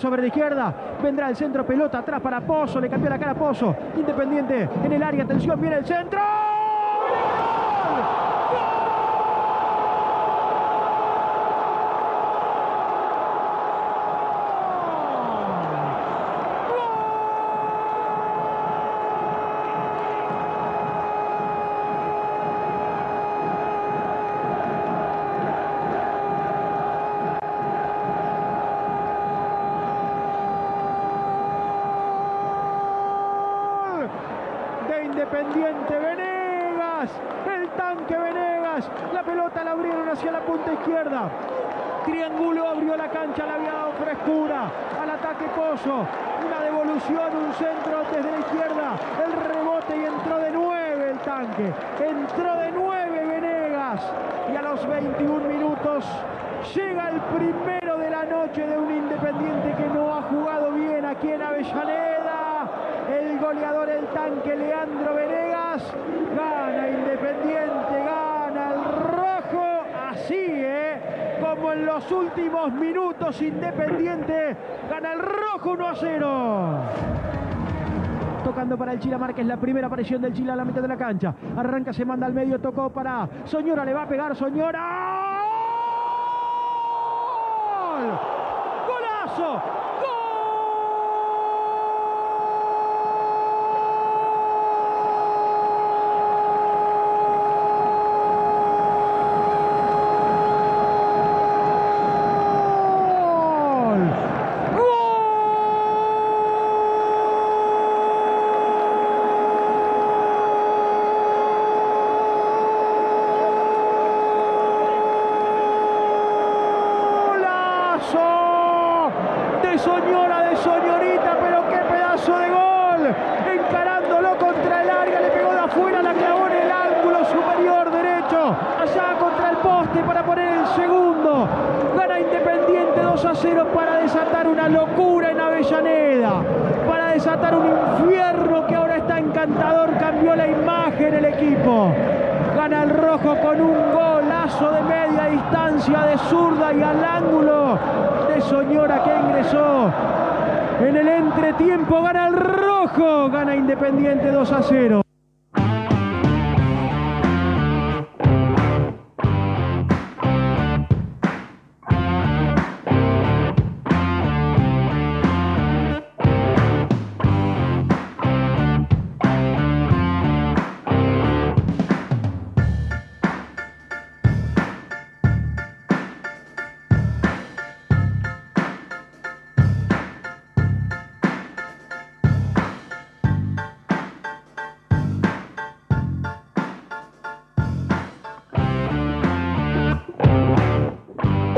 Sobre la izquierda, vendrá el centro, pelota atrás para Pozo, le cambió la cara a Pozo, Independiente en el área, atención, viene el centro. de Independiente Venegas, el tanque Venegas, la pelota la abrieron hacia la punta izquierda. Triángulo abrió la cancha, le había dado frescura al ataque Pozo. Una devolución, un centro desde la izquierda, el rebote y entró de nueve el tanque. Entró de nueve Venegas y a los 21 minutos llega el primero de la noche de un Independiente que no ha jugado bien aquí en Avellaneda. El goleador, el tanque Leandro Venegas. Gana Independiente, gana el rojo. Así, en los últimos minutos, Independiente gana el rojo 1 a 0. Tocando para el Chila Márquez, la primera aparición del Chila a la mitad de la cancha. Arranca, se manda al medio, tocó para Soñora, le va a pegar Soñora. ¡Gol! ¡Golazo! ¡Gol!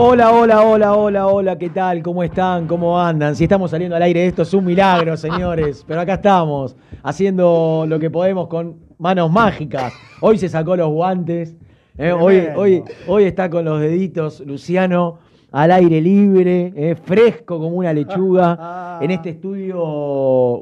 Hola, hola, hola, hola, hola, ¿qué tal? ¿Cómo están? ¿Cómo andan? Si estamos saliendo al aire, esto es un milagro, señores. Pero acá estamos, haciendo lo que podemos con manos mágicas. Hoy se sacó los guantes. ¿eh? Hoy, hoy, hoy está con los deditos, Luciano, al aire libre, ¿eh? fresco como una lechuga. en este estudio,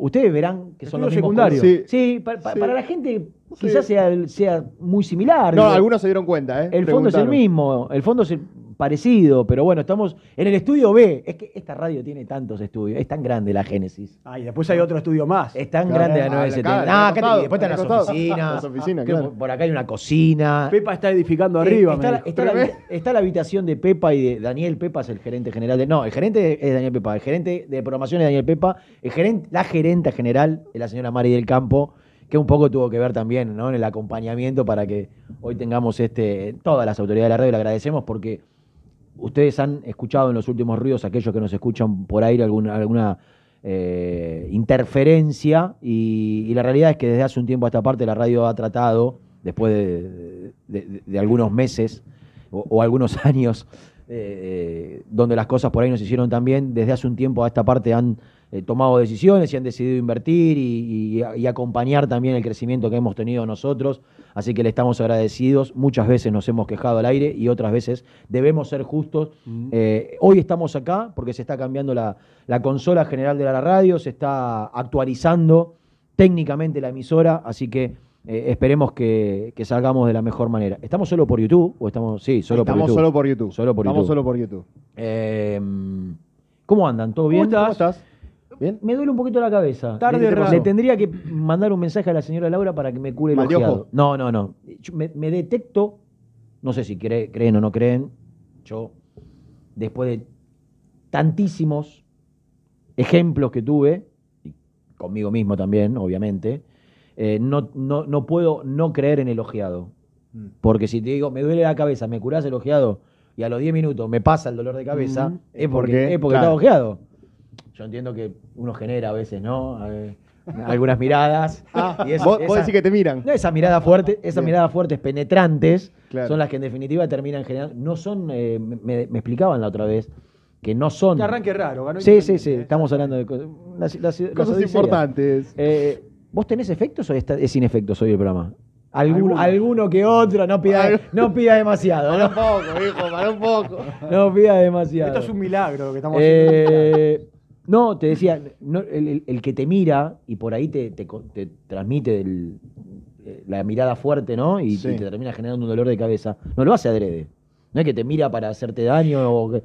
ustedes verán que son los Estudio mismos secundario. colores. Sí. Sí, pa- pa- Sí. para la gente quizás sea, sea muy similar. No, digo. algunos se dieron cuenta, ¿eh? El fondo es el mismo, el fondo es el parecido, pero bueno, estamos en el estudio B. Es que esta radio tiene tantos estudios, es tan grande la Génesis. Ah, y después hay otro estudio más. Es tan Claro, grande la acá, 970. acá, Ah, acá te- después están las oficinas. Las oficinas, Creo claro. que Por acá hay una cocina. Pepa está edificando Eh, arriba. está, me la, dijo. está la- está la habitación de Pepa y de Daniel Pepa, es el gerente general de. No, el gerente es Daniel Pepa, el gerente de programación es Daniel Pepa, el gerente, la gerenta general es la señora Mari del Campo, que un poco tuvo que ver también ¿no? en el acompañamiento para que hoy tengamos este. Todas las autoridades de la radio le agradecemos porque ustedes han escuchado en los últimos ruidos, aquellos que nos escuchan por aire, alguna, eh, interferencia, y, la realidad es que desde hace un tiempo a esta parte la radio ha tratado, después de, algunos meses o, algunos años, eh, donde las cosas por ahí no se hicieron tan bien, desde hace un tiempo a esta parte han eh, tomado decisiones y han decidido invertir y acompañar también el crecimiento que hemos tenido nosotros. Así que le estamos agradecidos. Muchas veces nos hemos quejado al aire y otras veces debemos ser justos. Eh, hoy estamos acá porque se está cambiando la, la consola general de la radio, se está actualizando técnicamente la emisora, así que eh, esperemos que, que salgamos de la mejor manera. ¿Estamos solo por YouTube? ¿O estamos, sí, solo por Estamos YouTube. solo por YouTube. Solo por Estamos YouTube. solo por YouTube. Eh, ¿Cómo andan? ¿Todo bien? ¿Cómo estás? ¿Bien? Me duele un poquito la cabeza. Tarde le, raro. le tendría que mandar un mensaje a la señora Laura para que me cure el ¿Mal de ojeado. ojo? No, no, no. Yo me, me detecto, no sé si cre- creen o no creen, yo, después de tantísimos ejemplos que tuve, y conmigo mismo también, obviamente, eh, no, no, no puedo no creer en el ojeado. Mm. Porque si te digo, me duele la cabeza, me curás el ojeado y a los 10 minutos me pasa el dolor de cabeza, Mm. es ¿Por porque, qué? es porque Claro. está ojeado. Yo entiendo que uno genera a veces, ¿no? Eh, algunas miradas. Ah, y es- vos, vos esa- decís que te miran. no, esas miradas fuertes, esas miradas fuertes penetrantes Claro. son las que en definitiva terminan generando. No son, eh, me, explicaban la otra vez, que no son. Que arranque raro. ganó Sí, sí, sí. ¿eh? Estamos hablando de cosas. las- las- las Cosas importantes. Eh, ¿Vos tenés efectos o está- es sin efectos hoy el programa? Alguno, que otro, no pida, no pida demasiado, Para un poco, hijo, para un poco. no pida demasiado. Esto es un milagro lo que estamos haciendo. No, te decía, no, el, el- el que te mira y por ahí te, te co- te transmite el- eh, la mirada fuerte, ¿no? Y, Sí. y te termina generando un dolor de cabeza. No lo hace adrede. No es que te mira para hacerte daño o que.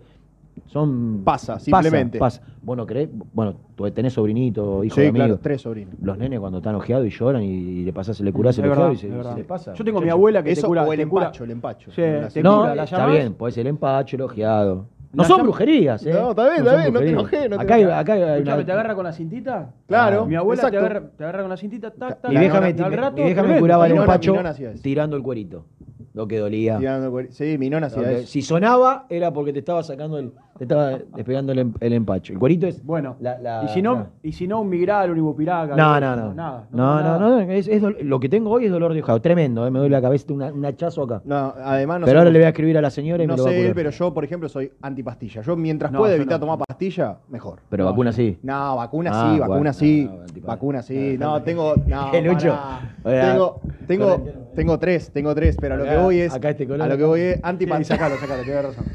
Son. Pasa, simplemente. Pasa. ¿Vos no creés? Bueno, tú tenés sobrinito, hijo Sí, de amigo. claro, tres sobrinos. Los nenes cuando están ojeados y lloran y, y le pasás, le curás el ojeado y se, se le pasa. Yo tengo mi abuela que Eso te cura. o el te cura- empacho, el empacho. Sí, La te No, cura, la está bien, puede ser el empacho, el ojeado. No son brujerías, ¿eh? No, está bien, está bien, no te enojé, no te acá hay, acá hay una- te agarra con la cintita. Claro, Mi abuela te agarra, te agarra con la cintita, tac, tac. Y déjame, al rato, vieja me tremendo. curaba el empacho tirando el cuerito. Lo que dolía. Tirando cuer- Sí, mi nona hacía eso. si sonaba era porque te estaba sacando el, te estaba despegando el, em- el empacho. El cuerito es. Bueno, la- la- y, si no, la- y si no, un migral, un ibupiraca. No, no, no. Nada. No, no, nada. no. es- lo que tengo hoy es dolor de ojado. Tremendo, ¿eh? me duele la cabeza, una- un hachazo acá. No, además no pero sé ahora le voy a escribir a la señora y No me lo va a sé él, curar. pero yo, por ejemplo, soy antipastilla. Yo mientras No, pueda yo evitar no. tomar pastilla, mejor. Pero No, vacuna sí. No, vacuna Ah, sí, vacuna sí, vacuna sí. No, tengo, no, ¿Qué, Lucho? Tengo, tengo, tengo tres, tengo tres, pero a lo que voy es, acá este color. a lo que voy es antipastilla. sacalo, sacalo, tienes razón.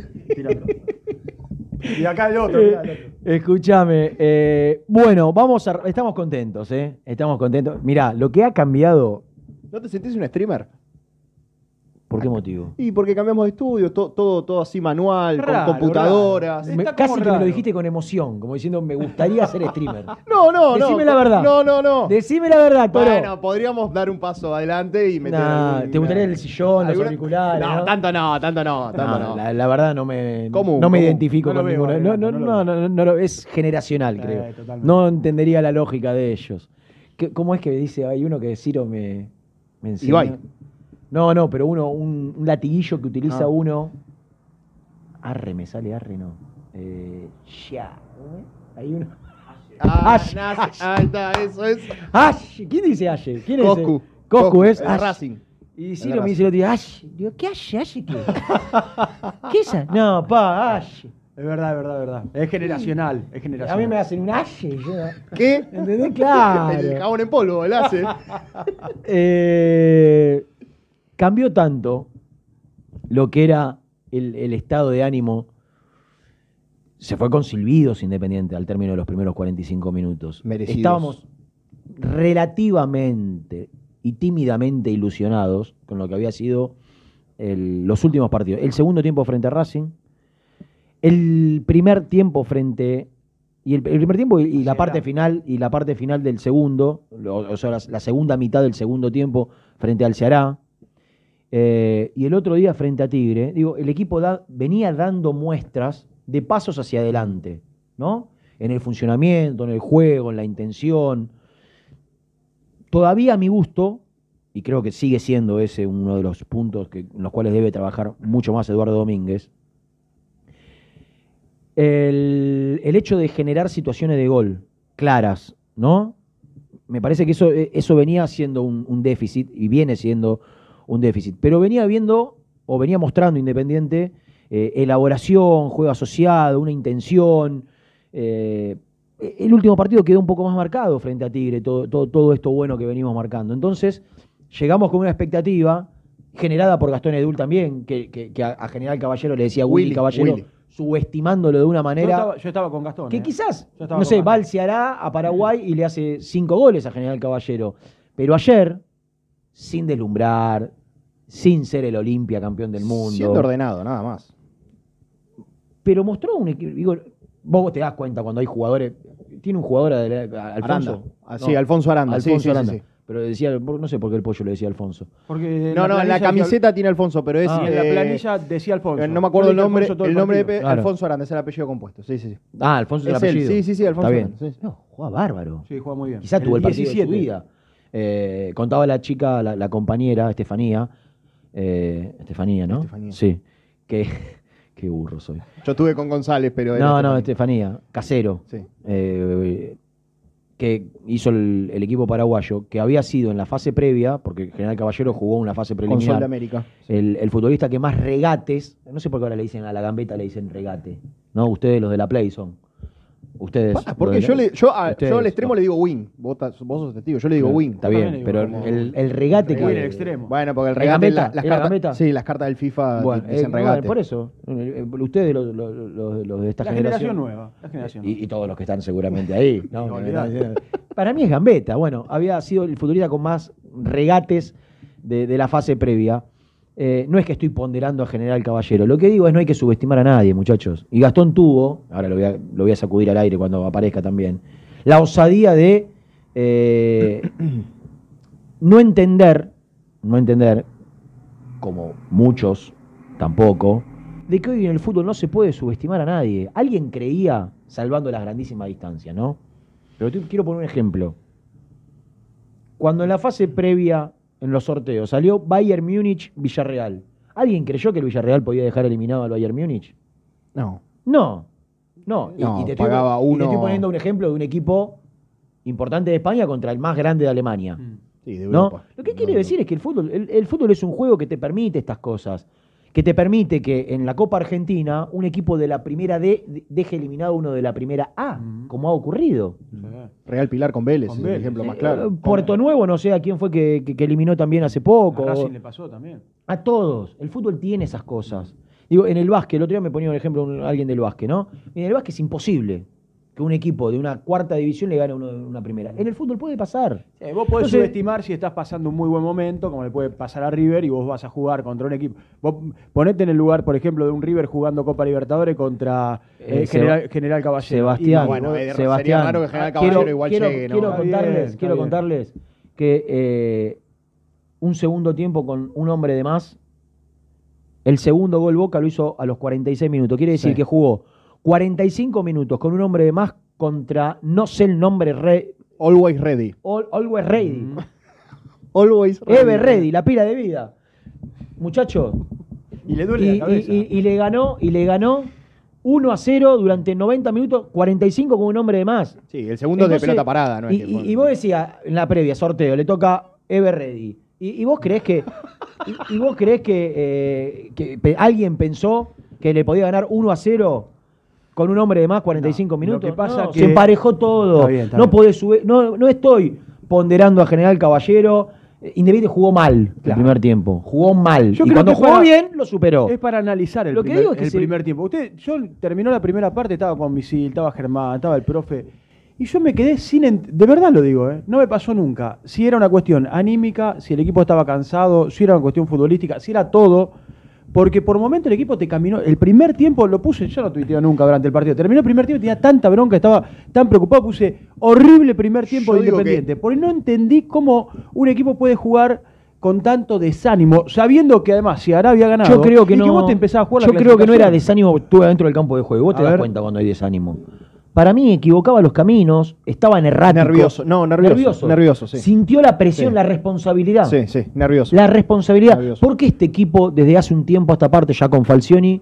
Y acá el otro, Eh, el otro. Escúchame, eh, bueno, vamos a. Estamos contentos, ¿eh? Estamos contentos. Mirá, lo que ha cambiado. ¿No te sentís un streamer? ¿Por qué motivo? Y porque cambiamos de estudio, to- todo, todo así manual, Raro, con computadoras. Me- casi que me lo dijiste con emoción, como diciendo, me gustaría ser streamer. No, no, no. Decime la verdad. No, no, no. Decime la verdad, Toro. Bueno, podríamos dar un paso adelante y meter Nah, algún- ¿Te gustaría el sillón, los alguna- auriculares? No, ¿no? tanto no, tanto no, tanto No, no. La, la verdad no me, ¿Cómo? no me ¿Cómo? identifico No con ninguno. No, no, no no, veo. no, no, no, es generacional, Eh, creo. totalmente. No entendería la lógica de ellos. ¿Qué- ¿Cómo es que dice? Hay uno que Ciro me, me enseñó. Ibai. No, no, pero uno, un, un latiguillo que utiliza Ah. uno. Arre, me sale arre, no. Eh, ya. ¿cómo es? Hay uno. Ah, Ash, nace- Ash. ahí está, eso es. Ash. ¿Quién dice Ash? ¿Quién es? Coscu. ese? Coscu es el Ash. Racing. Y Es Ciro me dice el otro día, Ash. Digo, ¿qué Ash? ¿Ash qué? ¿Qué es? No, pa, Ash. Es verdad, es verdad, es verdad. Es generacional, es A generacional. mí me hacen un Ash. yo- ¿Qué? ¿Entendés? El Claro. jabón en polvo, el hace. Eh, cambió tanto lo que era el, el estado de ánimo. Se fue con silbidos Independiente al término de los primeros 45 minutos. Merecidos. Estábamos relativamente y tímidamente ilusionados con lo que había sido el- los últimos partidos. El segundo tiempo frente a Racing, el primer tiempo frente y el, el primer tiempo y, y la parte final y la parte final del segundo, lo- o sea, la, la segunda mitad del segundo tiempo frente al Ceará. Eh, y el otro día frente a Tigre, digo, el equipo venía dando muestras de pasos hacia adelante, ¿no? En el funcionamiento, en el juego, en la intención. Todavía a mi gusto, y creo que sigue siendo ese uno de los puntos en los cuales debe trabajar mucho más Eduardo Domínguez, el, hecho de generar situaciones de gol claras, ¿no? Me parece que eso, eh, eso venía siendo un déficit y viene siendo un déficit. Pero venía viendo o venía mostrando Independiente eh, elaboración, juego asociado, una intención. eh, el último partido quedó un poco más marcado frente a Tigre, todo, todo, todo esto bueno que venimos marcando. Entonces, llegamos con una expectativa generada por Gastón Edul también, que, que- que a, a General Caballero le decía Willy, Willy, Caballero, Willy. subestimándolo de una Yo manera estaba, yo estaba con Gastón. que ¿eh? quizás, no sé, Gastón. balseará a Paraguay y le hace cinco goles a General Caballero. Pero ayer, sin deslumbrar, sin ser el Olimpia campeón del mundo, Siendo ordenado, nada más. pero mostró un equipo. Digo, vos te das cuenta cuando hay jugadores. Tiene un jugador, adela- a- Alfonso. Aranda. Ah, sí, Alfonso Aranda, Alfonso sí, sí, Aranda. sí. Pero decía, no sé por qué el pollo le decía Alfonso. Porque No, no, en la camiseta tiene Alfonso, pero es. Ah. en la eh, planilla decía Alfonso. eh, No me acuerdo el nombre, el nombre de Claro. Alfonso Aranda, es el apellido compuesto. Sí, sí, sí. Ah, Alfonso es el Es él, apellido. sí, sí, sí, Alfonso Está bien. Sí. No, juega bárbaro. Sí, juega muy bien. Quizá tuvo el partido de 17. su vida. Eh, contaba la chica, la, la compañera, Estefanía. Eh, Estefanía, ¿no? Estefanía. Sí. Que, qué burro soy. Yo estuve con González, pero. era No, no, Estefanía. Estefanía. Casero. Sí. eh, que hizo el, el equipo paraguayo, que había sido en la fase previa, porque General Caballero jugó una fase Con Sol de preliminar, América. el, el futbolista que más regates, no sé por qué ahora le dicen a la gambeta, le dicen regate, ¿no? Ustedes los de la Play son. Ustedes. Los porque yo, le, yo, a- ustedes, yo al extremo no. le digo win. Vos, vos sos testigo, yo le digo win. Está bien, digo pero el, el regate que. Win el extremo. Bueno, porque el ¿Es regate. gambeta? la- las ¿Era cartas, gambeta? Sí, las cartas del FIFA Bueno, dicen eh, bueno, regate. por eso. Ustedes, los, los- los- los de esta La generación. generación nueva. La generación Y, y todos los que están seguramente ahí. ¿no? Para mí es Gambetta. Bueno, había sido el futbolista con más regates de, de la fase previa. Eh, no es que estoy ponderando a General Caballero. Lo que digo es no hay que subestimar a nadie, muchachos. Y Gastón tuvo, ahora lo voy a, voy a sacudir al aire cuando aparezca también, la osadía de eh, no entender, no entender, como muchos tampoco, de que hoy en el fútbol no se puede subestimar a nadie. Alguien creía, salvando las grandísimas distancias, ¿no? Pero te- quiero poner un ejemplo. Cuando en la fase previa, en los sorteos, salió Bayern Múnich, Villarreal. ¿Alguien creyó que el Villarreal podía dejar eliminado al Bayern Múnich? No. No. No. Y- No, y, te estoy, pagaba y te uno- estoy poniendo un ejemplo de un equipo importante de España contra el más grande de Alemania. Mm. Sí, de ¿no? Europa. Lo que No, quiere no. decir es que el fútbol, el, el fútbol es un juego que te permite estas cosas. Que te permite que en la Copa Argentina un equipo de la primera D de- deje eliminado a uno de la primera A, Mm. como ha ocurrido. Real Pilar con Vélez, Con es el ejemplo más claro. Eh, Puerto Nuevo, no sé a quién fue que, que- que eliminó también hace poco. A Racing le pasó también. A todos. El fútbol tiene esas cosas. Digo, en el básquet, el otro día me ponía un ejemplo un- alguien del básquet, ¿no? En el básquet es imposible que un equipo de una cuarta división le gane a uno de una primera. En el fútbol puede pasar. Sí, vos podés Entonces- subestimar si estás pasando un muy buen momento, como le puede pasar a River, y vos vas a jugar contra un equipo. Vos ponete en el lugar, por ejemplo, de un River jugando Copa Libertadores contra eh, Eh, General, Caballero. Sebastián, Y- bueno, eh, sería Sebastián, raro que General quiero- Caballero igual quiero, llegue, ¿no? quiero contarles, bien, quiero bien. contarles que eh, un segundo tiempo con un hombre de más, el segundo gol Boca lo hizo a los 46 minutos. Quiere decir Sí. que jugó 45 minutos con un hombre de más contra, no sé el nombre, re, Always ready. All- Always Ready. Mm. Always Ever Ready, la pila de vida. Muchacho, Y le duele y, la cabeza. y- y- y le ganó, y le ganó 1 a 0 durante 90 minutos, 45 con un hombre de más. Sí, el segundo Entonces, de pelota parada, ¿no? es y, que fue- y vos decías, en la previa, sorteo, le toca Ever Ready. ¿Y, vos creés que, y, y vos creés que, eh, que pe- alguien pensó que le podía ganar 1 a 0 con un hombre de más 45 No, lo minutos? que pasa No, que- se emparejó todo. Está bien, está no podés subir, no, no estoy ponderando a General Caballero. Eh, Independiente jugó mal el primer tiempo. Jugó mal. Yo y creo cuando que jugó para- bien, lo superó. Es para analizar el, Lo que primer, digo es que el se- primer tiempo. Usted, yo terminó la primera parte, estaba con Misil, estaba Germán, estaba el profe. Y yo me quedé sin. De verdad lo digo, ¿eh? no me pasó nunca. Si era una cuestión anímica, si el equipo estaba cansado, si era una cuestión futbolística, si era todo. Porque por momento el equipo te caminó. El primer tiempo lo puse, yo no tuiteo nunca durante el partido. Terminó el primer tiempo, tenía tanta bronca, estaba tan preocupado, puse horrible primer tiempo Yo de que- Independiente. Porque no entendí cómo un equipo puede jugar con tanto desánimo, sabiendo que además si Arabia ha ganado, Yo creo que y no. vos te empezás a jugar la yo creo que no era desánimo, estuve adentro del campo de juego. Vos te das ver. cuenta cuando hay desánimo. Para mí equivocaba los caminos, estaba en errático. Nervioso, no, nervioso, nervioso, sí. Sintió la presión, Sí. la responsabilidad. Sí, sí, nervioso. La responsabilidad. Nervioso. Porque este equipo, desde hace un tiempo a esta parte, ya con Falcioni,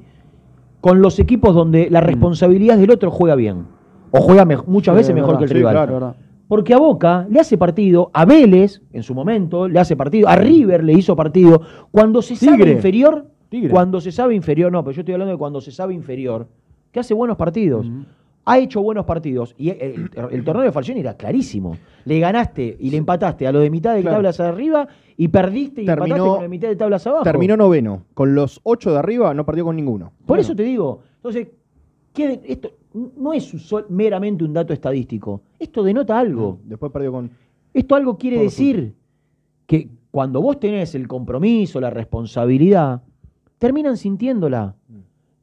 con los equipos donde la responsabilidad del otro juega bien. O juega me- muchas Sí, veces es mejor verdad, que el rival. claro, verdad. Porque a Boca le hace partido, a Vélez, en su momento, le hace partido, a River le hizo partido. Cuando se sabe inferior, Tigre. cuando se sabe inferior, no, pero yo estoy hablando de cuando se sabe inferior, que hace buenos partidos. Ujú. Ha hecho buenos partidos. Y el, el- torneo de Falcioni era clarísimo. Le ganaste y le empataste a lo de mitad de Claro. tablas arriba y perdiste y Terminó- empataste con la mitad de tablas abajo. Terminó noveno. Con los ocho de arriba no perdió con ninguno. Por eso te digo, entonces, ¿qué de- esto no es meramente un dato estadístico. Esto denota algo. Después perdió con. Esto algo quiere decir que cuando vos tenés el compromiso, la responsabilidad, terminan sintiéndola.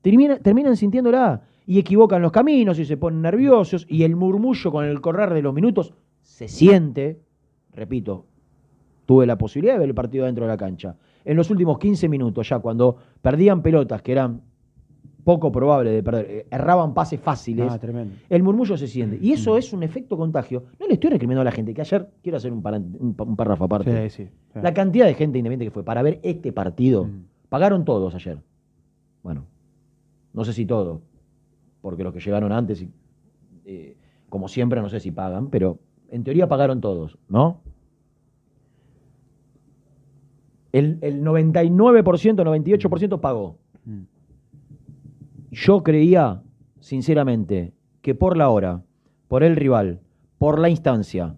Termina- terminan sintiéndola. Y equivocan los caminos y se ponen nerviosos. Y el murmullo con el correr de los minutos se siente. Repito, tuve la posibilidad de ver el partido dentro de la cancha. En los últimos 15 minutos, ya cuando perdían pelotas que eran poco probables de perder, eh, erraban pases fáciles, Ah, tremendo. el murmullo se siente. Y eso es un efecto contagio. No le estoy recriminando a la gente, que ayer, quiero hacer un, párrafo aparte. Sí, sí. sí. La cantidad de gente independiente que fue para ver este partido, Mm. pagaron todos ayer. Bueno, no sé si todos, porque los que llegaron antes, eh, como siempre, no sé si pagan, pero en teoría pagaron todos, ¿no? El, el 99%, 98% pagó. Mm. Yo creía, sinceramente, que por la hora, por el rival, por la instancia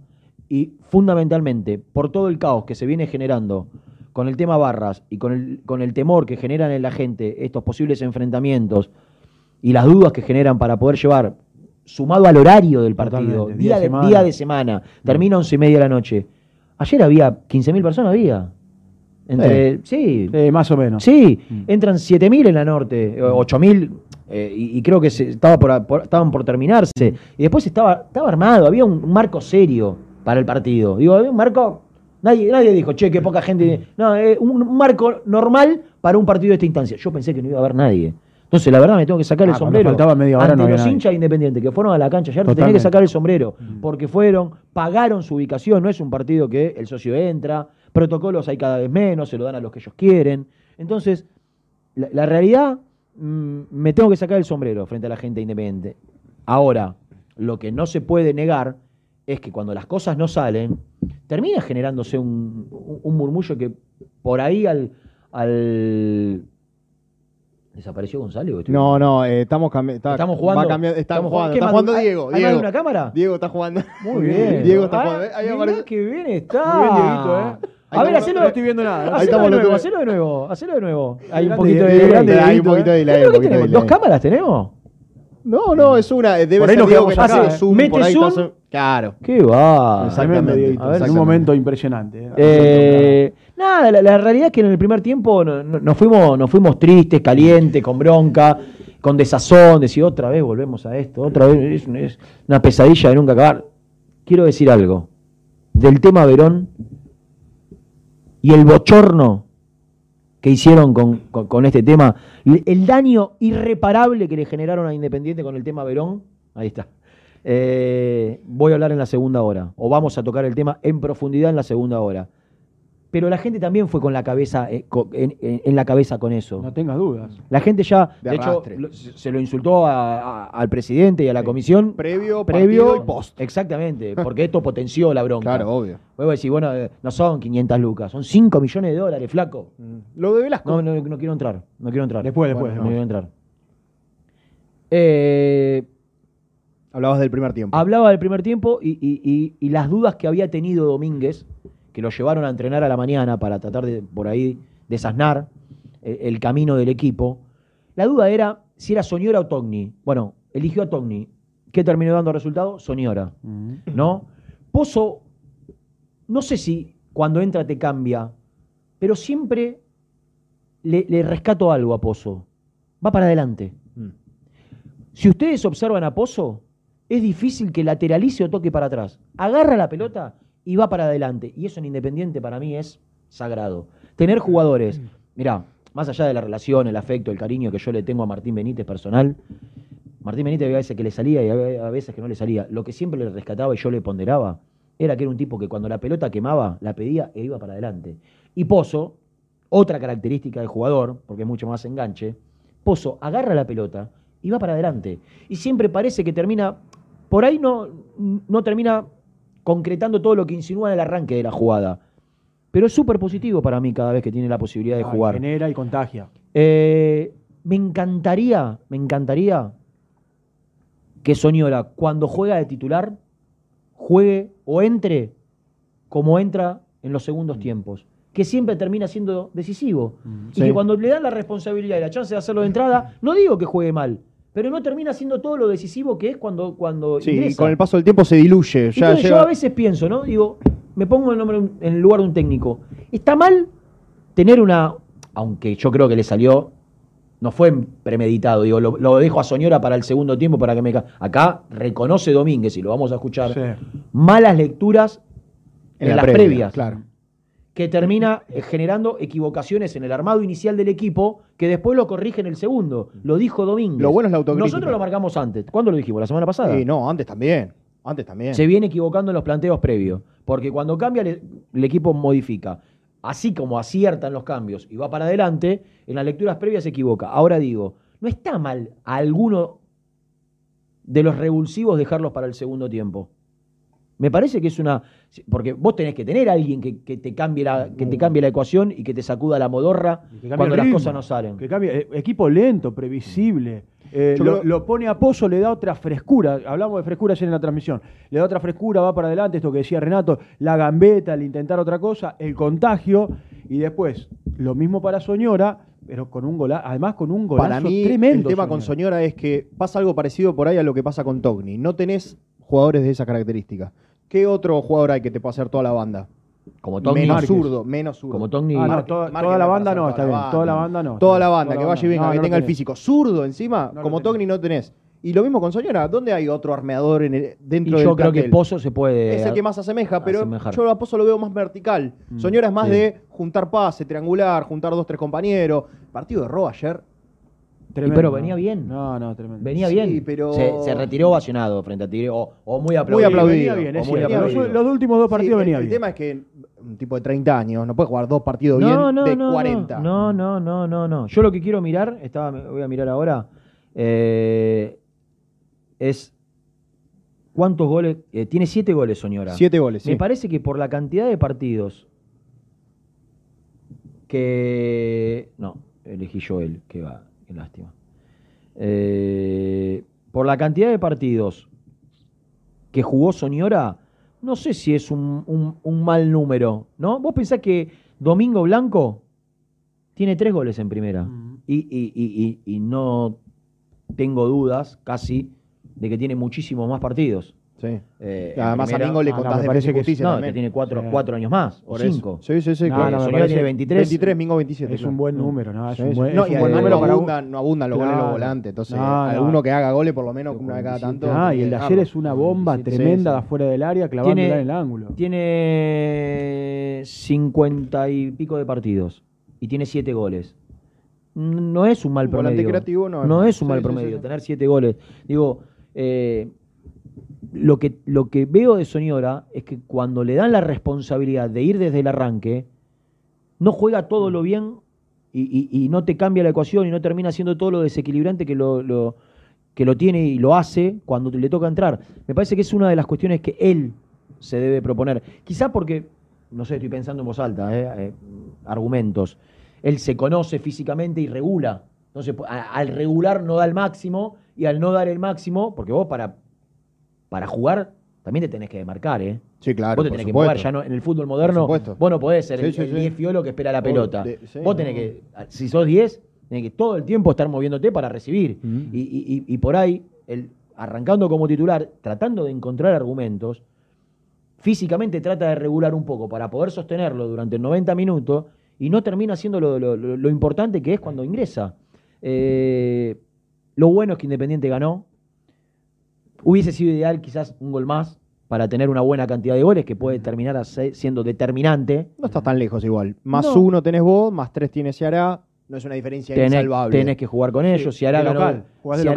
y fundamentalmente por todo el caos que se viene generando con el tema barras y con el, con el temor que generan en la gente estos posibles enfrentamientos y las dudas que generan para poder llevar, sumado al horario del partido, Totalmente, día, día de semana. día de semana, termina once y media de la noche. Ayer había 15.000 personas, había. Entre, sí, Eh, más o menos. Sí, Mm. entran 7.000 en la norte, eh, 8.000, eh, y, y creo que se, estaba por, por- estaban por terminarse. Y después estaba, estaba armado, había un, un marco serio para el partido. Digo, había un marco. Nadie, nadie dijo, che, qué poca gente. No, eh, un, un marco normal para un partido de esta instancia. Yo pensé que no iba a haber nadie. Entonces, la verdad, me tengo que sacar Ah, el cuando sombrero. faltaba media hora Ante no había los nadie. hinchas independientes que fueron a la cancha ayer, te tenía que Totalmente. sacar el sombrero. Porque fueron, pagaron su ubicación. No es un partido que el socio entra, protocolos hay cada vez menos, se lo dan a los que ellos quieren. Entonces, la, la realidad, mm, me tengo que sacar el sombrero frente a la gente independiente. Ahora, lo que no se puede negar es que cuando las cosas no salen, termina generándose un, un- un murmullo que por ahí al. al- ¿Desapareció Gonzalo? o estoy- No, no, eh, estamos cambiando. ¿Estamos jugando? Va cambiando, está ¿Estamos jugando, ¿Qué está jugando ¿Hay- Diego. ¿Hay más de Diego. una cámara? Diego está jugando. Muy bien. Diego está Ah, jugando. Ahí mirá aparece. qué bien está. Muy bien, Dieguito, ¿eh? A ver, hacelo, no estoy viendo nada. hacelo Ahí estamos de nuevo, hacelo de nuevo, hacelo de nuevo. Hay un Grande, poquito de delay. Hay un Dieguito, poquito de ¿eh? delay. ¿Qué un poquito de tenemos? ¿Dos cámaras tenemos? No, no, es una. eh, Debe Por ahí ser Diego quedamos que acá, hace ¿eh? zoom. Mete por ahí zoom. está zoom. Claro. Qué va. Exactamente. A ver, en un exactamente. momento impresionante. ¿eh? Eh, nada, la, realidad es que en el primer tiempo no- no- nos, fuimos, nos fuimos tristes, calientes, con bronca, con desazón, decir otra vez volvemos a esto, otra vez es, una pesadilla de nunca acabar. Quiero decir algo del tema Verón y el bochorno que hicieron con, con- este tema, el, el daño irreparable que le generaron a Independiente con el tema Verón, ahí está. Eh, voy a hablar en la segunda hora, o vamos a tocar el tema en profundidad en la segunda hora. Pero la gente también fue con la cabeza eh, co- en, en- en la cabeza con eso. No tengas dudas. La gente ya, de, De hecho, arrastre. lo- se se lo insultó a- a- al presidente y a la comisión. Previo, previo partido y post. Exactamente, porque esto potenció la bronca. Claro, obvio. Luego decir, bueno, eh, no son 500 lucas, son 5 millones de dólares, flaco. Lo de Velasco. No, no, no quiero entrar, no quiero entrar. Después, después, no quiero entrar. Eh, Hablabas del primer tiempo. hablaba del primer tiempo y, y- y- y las dudas que había tenido Domínguez, que lo llevaron a entrenar a la mañana para tratar de, por ahí, desasnar el, el camino del equipo. La duda era si era Soñora o Togni. Bueno, eligió a Togni. ¿Qué terminó dando resultado? Soñora. ¿No? Pozo, no sé si cuando entra te cambia, pero siempre le, le rescato algo a Pozo. Va para adelante. Mm. Si ustedes observan a Pozo, es difícil que lateralice o toque para atrás. Agarra la pelota y va para adelante. Y eso en Independiente para mí es sagrado. Tener jugadores, mirá, más allá de la relación, el afecto, el cariño que yo le tengo a Martín Benítez personal, Martín Benítez había veces que le salía y había veces que no le salía. Lo que siempre le rescataba y yo le ponderaba era que era un tipo que cuando la pelota quemaba, la pedía e iba para adelante. Y Pozo, otra característica del jugador, porque es mucho más enganche, Pozo agarra la pelota y va para adelante. Y siempre parece que termina, por ahí no, no termina concretando todo lo que insinúa en el arranque de la jugada. Pero es súper positivo para mí cada vez que tiene la posibilidad de Ah, jugar. Genera y contagia. Eh, me encantaría, me encantaría que Soñora, cuando juega de titular, juegue o entre como entra en los segundos tiempos. Que siempre termina siendo decisivo. Y Sí. que cuando le dan la responsabilidad y la chance de hacerlo de entrada, no digo que juegue mal, pero no termina siendo todo lo decisivo que es cuando, cuando Sí, y con el paso del tiempo se diluye. Ya Entonces yo a veces pienso, ¿no? Digo, me pongo en, nombre- en el lugar de un técnico. ¿Está mal tener una, aunque yo creo que le salió, no fue premeditado, digo, lo, lo dejo a Soñora para el segundo tiempo para que me... Acá reconoce Domínguez, y lo vamos a escuchar, Sí. malas lecturas en, la las previa, previas. Claro. Que termina eh, generando equivocaciones en el armado inicial del equipo que después lo corrige en el segundo. Lo dijo Domínguez. Lo bueno es la autocrítica. Nosotros lo marcamos antes. ¿Cuándo lo dijimos? ¿La semana pasada? Sí, no, antes también. Antes también. se viene equivocando en los planteos previos. Porque cuando cambia, el equipo modifica. Así como aciertan los cambios y va para adelante, en las lecturas previas se equivoca. Ahora digo, no está mal a alguno de los revulsivos dejarlos para el segundo tiempo. Me parece que es una. Porque vos tenés que tener a alguien que, que te, cambie la, que te cambie la ecuación y que te sacuda la modorra cuando las cosas no salen. Que cambie, eh, equipo lento, previsible. Eh, Yo lo, creo- lo pone a Pozo, le da otra frescura. Hablamos de frescura ayer en la transmisión. Le da otra frescura, va para adelante, esto que decía Renato, la gambeta, el intentar otra cosa, el contagio. Y después, lo mismo para Soñora, pero con un golazo, además con un golazo Para mí, tremendo. el tema con Soñora es que pasa algo parecido por ahí a lo que pasa con Togni. No tenés jugadores de esa característica. ¿Qué otro jugador hay que te pueda hacer toda la banda? Como Togni menos Márquez. zurdo, menos zurdo. Como Togni. Ah, no, Márquez- toda, Márquez toda la banda no, está bien. Toda la banda no. Toda la banda, que vaya y venga, No, que tenga el físico. Zurdo encima, No lo como tenés. Togni no tenés. Y lo mismo con Soñora. ¿Dónde hay otro armeador en el- Y dentro yo del creo que plantel? Pozo se puede. Es el que más asemeja, pero asemejar. yo a Pozo lo veo más vertical. Mm, Soñora es más sí. de juntar pase, triangular, juntar dos, tres compañeros. Partido de Roa ayer. Tremendo. pero venía bien. No, no, tremendo. Venía Sí, bien. pero- Se, se retiró ovacionado frente a Tigre o, o muy aplaudido. aplaudido. Venía bien, es O muy aplaudido. Los, los últimos dos partidos Sí, venía el, bien. El tema es que un tipo de 30 años no puede jugar dos partidos bien No, de no, 40. no, no, no, no, no. Yo lo que quiero mirar, estaba, voy a mirar ahora, eh, es cuántos goles. eh, tiene siete goles, Soñora. Siete goles, sí. Me parece que por la cantidad de partidos que. No, elegí yo él, que va, qué lástima. Eh, por la cantidad de partidos que jugó Soñora, no sé si es un, un- un mal número, ¿no? Vos pensás que Domingo Blanco tiene tres goles en primera. Mm. Y, y- y- y- y no tengo dudas, casi, de que tiene muchísimos más partidos. Sí. Eh, Además, a Mingo le Ah, contás de parece Defensa y Justicia No, también. que tiene cuatro, Sí. cuatro años más, o cinco. Sí, sí, sí. No, claro. no, tiene 23. 23, Mingo 27. Es claro. un buen número, ¿no? Es Sí, un sí. buen, No, es y un buen además número no para un- abundan, no abundan los goles en Claro. los volantes. Entonces, No, no. alguno que haga goles por lo menos una de cada 47. tanto. Ah, y el de ayer es una bomba tremenda de afuera del área, clavándola en el ángulo. Tiene 50 y pico de partidos y tiene 7 goles. No es un mal Un volante promedio. creativo no es no es un Sí, mal promedio sí, sí. tener 7 goles. Digo, eh, lo, que, lo que veo de Soñora es que cuando le dan la responsabilidad de ir desde el arranque, no juega todo lo bien y, no te cambia la ecuación y no termina siendo todo lo desequilibrante que lo, que lo tiene y lo hace cuando le toca entrar. Me parece que es una de las cuestiones que él se debe proponer. Quizá porque, no sé, estoy pensando en voz alta, eh, eh, argumentos. Él se conoce físicamente y regula. Entonces, al regular no da el máximo y al no dar el máximo, porque vos para, para jugar también te tenés que demarcar, ¿eh? Sí, claro. vos te tenés que mover, ya no, en el fútbol moderno, vos no podés ser Sí, el, sí, el sí. 10 fiolo que espera la pelota. de- vos no. tenés que, si sos 10, tenés que todo el tiempo estar moviéndote para recibir. Y, y- y- y por ahí, el, arrancando como titular, tratando de encontrar argumentos, físicamente trata de regular un poco para poder sostenerlo durante 90 minutos y no termina haciendo lo, lo- lo- lo importante que es cuando ingresa. Eh, lo bueno es que Independiente ganó. Hubiese sido ideal quizás un gol más para tener una buena cantidad de goles que puede terminar siendo determinante. No estás tan lejos igual. Más No. uno tenés vos, más tres tiene Ceará. No es una diferencia Tenés, insalvable. tenés que jugar con ellos. Sí, si Ará de ganó, local, jugás de si Ará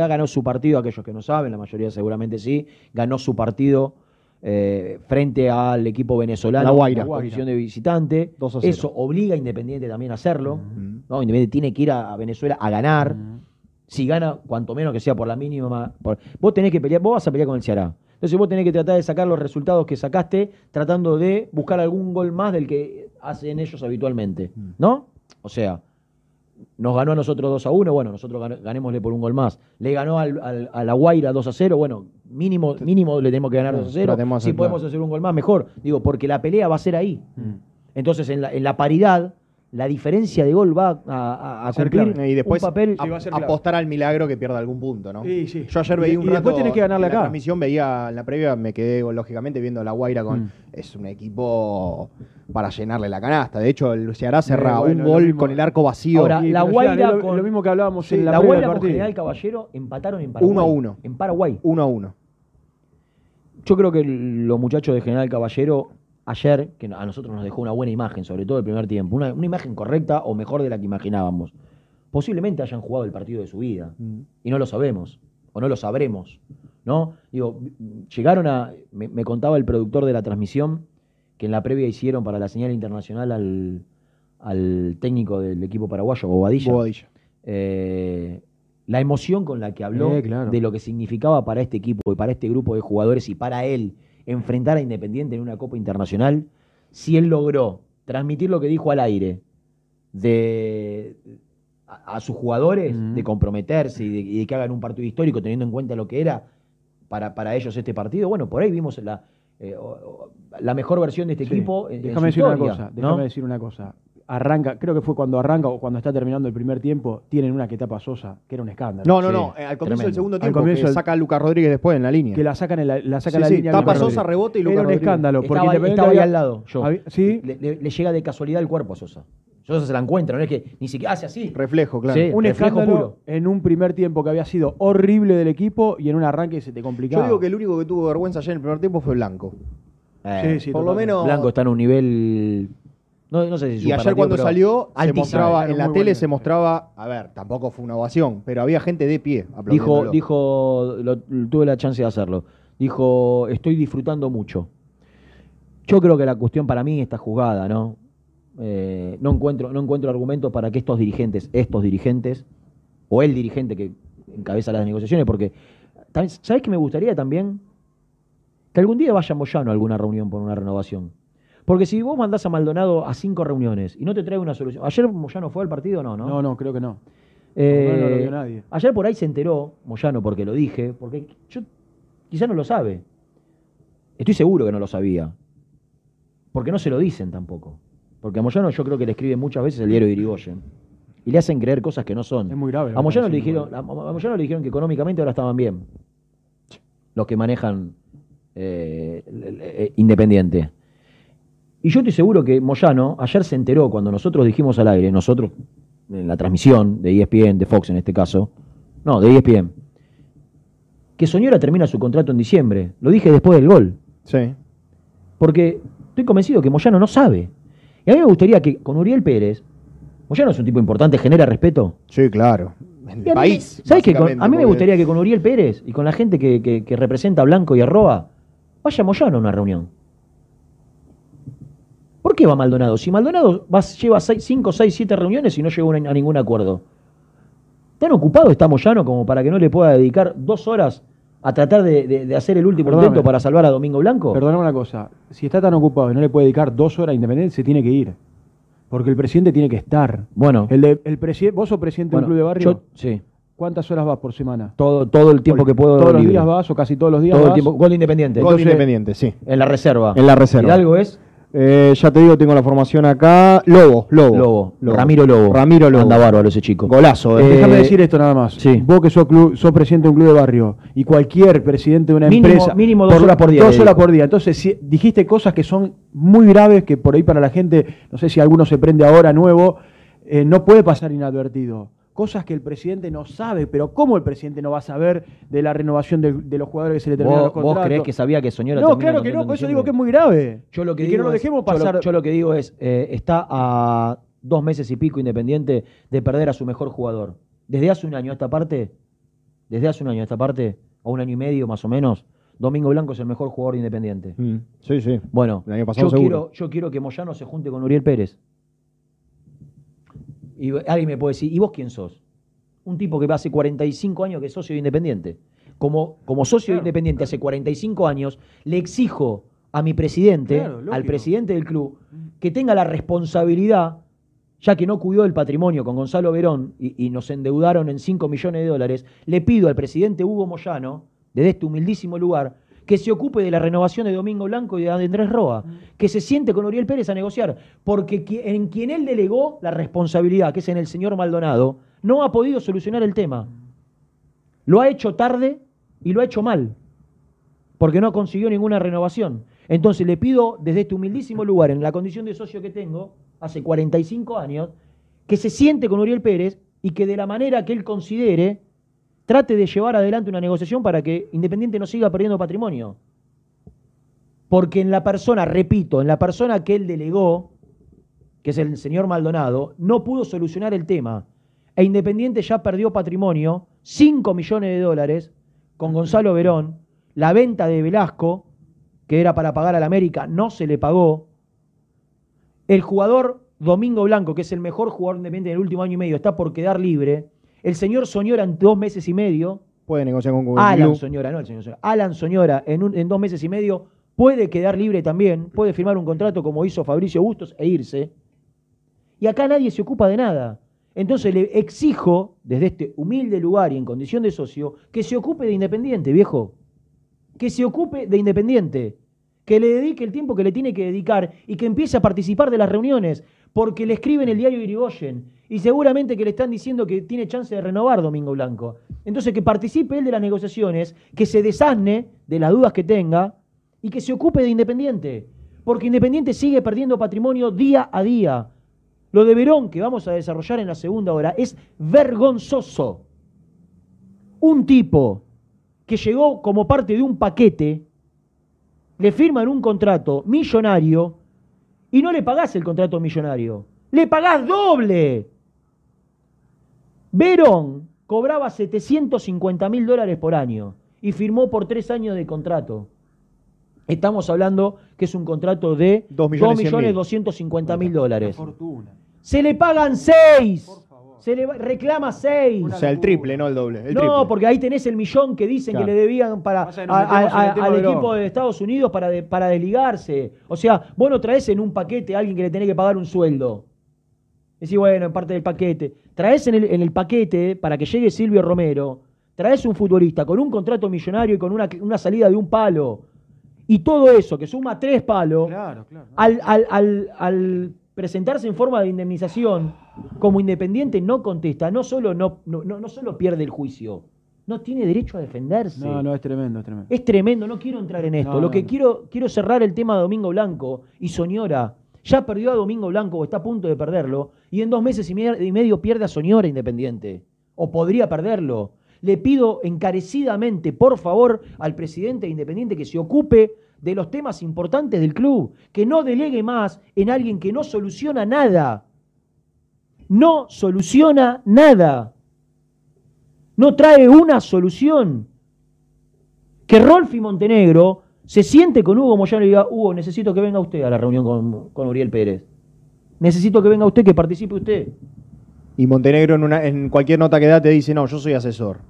local. ganó, su partido, aquellos que no saben, la mayoría seguramente sí, ganó su partido eh, frente al equipo venezolano La Guaira. en posición de visitante. 2 a 0. Eso obliga a Independiente también a hacerlo. ¿no? Independiente tiene que ir a, a Venezuela a ganar. Si gana, cuanto menos que sea por la mínima. por- vos tenés que pelear, vos vas a pelear con el Ceará. Entonces vos tenés que tratar de sacar los resultados que sacaste, tratando de buscar algún gol más del que hacen ellos habitualmente. ¿No? O sea, nos ganó a nosotros 2 a 1, bueno, nosotros gan- ganémosle por un gol más. Le ganó al- al- a la Guaira 2 a 0, bueno, mínimo, mínimo le tenemos que ganar 2 a 0. Tratemos de Si podemos hacer un gol más, mejor. Digo, porque la pelea va a ser ahí. Mm. Entonces, en la, en la paridad, la diferencia de gol va a, a- a ser cumplir clave. Y después un papel. A apostar al milagro que pierda algún punto, ¿no? Sí, sí. Yo ayer Y- veía un y rato. después tenés que ganarle en La transmisión veía en la previa, me quedé lógicamente viendo la Guaira con. Mm. Es un equipo para llenarle la canasta. De hecho, el Ceará cerra Eh, bueno, un lo gol con el arco vacío. Ahora, Sí, la Guaira con- lo mismo que hablábamos Sí, en la, la previa Guaira con. General Caballero empataron en Paraguay. Uno a uno. En Paraguay. uno a uno. Yo creo que los muchachos de General Caballero ayer, que a nosotros nos dejó una buena imagen, sobre todo el primer tiempo, una, una imagen correcta o mejor de la que imaginábamos. Posiblemente hayan jugado el partido de su vida y no lo sabemos o no lo sabremos, ¿no? Digo, llegaron a me, me contaba el productor de la transmisión que en la previa hicieron para la señal internacional al, al técnico del equipo paraguayo, Bobadilla. Bobadilla. eh, la emoción con la que habló Eh, claro. de lo que significaba para este equipo y para este grupo de jugadores y para él enfrentar a Independiente en una Copa Internacional, si él logró transmitir lo que dijo al aire de a, a sus jugadores, de comprometerse y de, y de que hagan un partido histórico teniendo en cuenta lo que era para, para ellos este partido, bueno, por ahí vimos la, eh, o- o- la mejor versión de este Sí. equipo. en- en Déjame su decir una historia, cosa, ¿no? déjame decir una cosa. Arranca, creo que fue cuando arranca o cuando está terminando el primer tiempo, tienen una que tapa Sosa, que era un escándalo. No, no, Sí, no. eh, Al comienzo tremendo. del segundo Al tiempo, comienzo que saca a Lucas Rodríguez después en la línea. Que la sacan en la, la saca Sí, la sí, línea. tapa Lucas Sosa, Rodríguez. rebote y Era Lucas un Rodríguez. escándalo. Porque Estaba, ahí había- al lado. Yo. había- Le, le- le llega de casualidad el cuerpo a Sosa. Sosa se la encuentra, no es que ni siquiera hace así. Reflejo, claro. Sí. un reflejo escándalo puro. en un primer tiempo que había sido horrible del equipo y en un arranque se te complicaba. Yo digo que el único que tuvo vergüenza ayer en el primer tiempo fue Blanco. Eh, Sí, sí, Por lo menos. Blanco está en un nivel. No, no sé si Y ayer cuando salió, se mostraba, en la tele bueno. se mostraba, a ver, tampoco fue una ovación, pero había gente de pie Dijo, dijo, lo- tuve la chance de hacerlo. Dijo, estoy disfrutando mucho. Yo creo que la cuestión para mí está juzgada, ¿no? Eh, no encuentro, no encuentro argumentos para que estos dirigentes, estos dirigentes, o el dirigente que encabeza las negociaciones, porque ¿sabes qué me gustaría también? Que algún día vaya Moyano a alguna reunión por una renovación. Porque si vos mandás a Maldonado a cinco reuniones y no te trae una solución. ¿Ayer Moyano fue al partido no? No, No, no, creo que no. Eh, menos no lo vio nadie. Ayer por ahí se enteró, Moyano, porque lo dije, porque yo quizá no lo sabe. Estoy seguro que no lo sabía. Porque no se lo dicen tampoco. Porque a Moyano yo creo que le escribe muchas veces el diario de Irigoyen. Y le hacen creer cosas que no son. Es muy grave A Moyano, le dijeron, a Moyano le dijeron que económicamente ahora estaban bien. Los que manejan eh, el- Independiente. Y yo estoy seguro que Moyano ayer se enteró cuando nosotros dijimos al aire, nosotros, en la transmisión de ESPN, de Fox en este caso, no, de ESPN, que Soñora termina su contrato en diciembre. Lo dije después del gol. Sí. Porque estoy convencido que Moyano no sabe. Y a mí me gustaría que con Uriel Pérez, Moyano es un tipo importante, genera respeto. Sí, claro. En el a país. ¿Sabes qué? A mí me gustaría que con Uriel Pérez y con la gente que, que- que representa a Blanco y Arroba, vaya Moyano a una reunión. ¿Por qué va Maldonado? Si Maldonado va- lleva 5, 6, 7 reuniones y no llegó a ningún acuerdo. ¿Tan ocupado está Moyano como para que no le pueda dedicar dos horas a tratar de, de- de hacer el último Perdóname. intento para salvar a Domingo Blanco? Perdóname una cosa. Si está tan ocupado y no le puede dedicar dos horas a Independiente, se tiene que ir. Porque el presidente tiene que estar. Bueno, El de, el ¿Vos sos presidente bueno, de un club de barrio? yo- sí, ¿Cuántas horas vas por semana? todo, todo el tiempo que puedo. ¿Todos los libre. días vas o casi todos los días Todo el tiempo. Gol de Independiente. Gol Entonces- Independiente, sí. En la reserva. En la reserva. Hidalgo es Eh, ya te digo, tengo la formación acá. Lobo, Lobo. Lobo. Ramiro Lobo. Ramiro Lobo. Anda bárbaro ese chico. Golazo, eh. Eh, Déjame decir esto nada más. sí. Vos que sos, club- sos presidente de un club de barrio y cualquier presidente de una Mínimo- empresa. mínimo dos horas por día, Dos horas por día. Entonces, si dijiste cosas que son muy graves que por ahí para la gente, no sé si alguno se prende ahora nuevo, eh, no puede pasar inadvertido. Cosas que el presidente no sabe, pero ¿cómo el presidente no va a saber de la renovación de, de los jugadores que se le terminan ¿Vos, los vos contratos? creés que sabía que Soñora No, claro que no, por eso digo que es muy grave. Yo lo que Y digo que no lo es- dejemos yo lo- pasar. Yo lo, que digo es, eh, está a dos meses y pico Independiente de perder a su mejor jugador. Desde hace un año a esta parte, desde hace un año a esta parte, o un año y medio más o menos, Domingo Blanco es el mejor jugador de Independiente. Mm, sí, sí. Bueno, El año pasado yo seguro. quiero, yo quiero que Moyano se junte con Uriel Pérez. Y alguien me puede decir, ¿y vos quién sos? Un tipo que hace 45 años que es socio de Independiente. Como, como socio de Independiente hace 45 años, le exijo a mi presidente, Claro, al presidente del club, que tenga la responsabilidad, ya que no cuidó del patrimonio con Gonzalo Verón y, y nos endeudaron en 5 millones de dólares, le pido al presidente Hugo Moyano, desde este humildísimo lugar, que se ocupe de la renovación de Domingo Blanco y de Andrés Roa, que se siente con Uriel Pérez a negociar, porque en quien él delegó la responsabilidad, que es en el señor Maldonado, no ha podido solucionar el tema. Lo ha hecho tarde y lo ha hecho mal, porque no consiguió ninguna renovación. Entonces le pido desde este humildísimo lugar, en la condición de socio que tengo, hace 45 años, que se siente con Uriel Pérez y que de la manera que él considere, trate de llevar adelante una negociación para que Independiente no siga perdiendo patrimonio. Porque en la persona, repito, en la persona que él delegó, que es el señor Maldonado, no pudo solucionar el tema. E Independiente ya perdió patrimonio, 5 millones de dólares, con Gonzalo Verón, la venta de Velasco, que era para pagar al América, no se le pagó. El jugador Domingo Blanco, que es el mejor jugador independiente del último año y medio, está por quedar libre. El señor Soñora en dos meses y medio Puede negociar con el Alan. Soñora, no el señor Soñora. Alan Soñora en, un- en dos meses y medio puede quedar libre también, puede firmar un contrato como hizo Fabricio Bustos e irse. Y acá nadie se ocupa de nada. Entonces le exijo, desde este humilde lugar y en condición de socio, que se ocupe de Independiente, viejo. Que se ocupe de Independiente. Que le dedique el tiempo que le tiene que dedicar y que empiece a participar de las reuniones. Porque le escribe en el diario Irigoyen. Y seguramente que le están diciendo que tiene chance de renovar Domingo Blanco. Entonces que participe él de las negociaciones, que se desasne de las dudas que tenga y que se ocupe de Independiente. Porque Independiente sigue perdiendo patrimonio día a día. Lo de Verón, que vamos a desarrollar en la segunda hora, es vergonzoso. Un tipo que llegó como parte de un paquete, le firman un contrato millonario y no le pagás el contrato millonario. Le pagás doble. Verón cobraba 750 mil dólares por año y firmó por tres años de contrato. Estamos hablando que es un contrato de Dos millones cien mil. 2.250.000 dólares. Fortuna. Se le pagan seis. Se le va- reclama seis. O sea, el triple, no el doble. el no, triple. porque ahí tenés el millón que dicen Claro. que le debían para a- a- al de equipo de Estados Unidos para, de- para desligarse. O sea, vos no traes en un paquete a alguien que le tenés que pagar un sueldo. Decís, bueno, en parte del paquete. Traes en el, en el paquete, para que llegue Silvio Romero, traes un futbolista con un contrato millonario y con una, una salida de un palo. Y todo eso, que suma tres palos, Claro, claro. al, al- al- al presentarse en forma de indemnización como independiente no contesta, no solo, no, no, no- solo pierde el juicio, no tiene derecho a defenderse. No, no, es tremendo, es tremendo. Es tremendo, no quiero entrar en esto. No, Lo que quiero, quiero cerrar el tema de Domingo Blanco y Soñora. Ya perdió a Domingo Blanco o está a punto de perderlo y en dos meses y medio, y medio pierde a Soñora Independiente. O podría perderlo. Le pido encarecidamente, por favor, al presidente de Independiente que se ocupe de los temas importantes del club, que no delegue más en alguien que no soluciona nada. No soluciona nada. No trae una solución. Que Rolfi Montenegro se siente con Hugo Moyano y diga, Hugo, necesito que venga usted a la reunión con, con Uriel Pérez. Necesito que venga usted, que participe usted. Y Montenegro en, una, en cualquier nota que da te dice, no, yo soy asesor.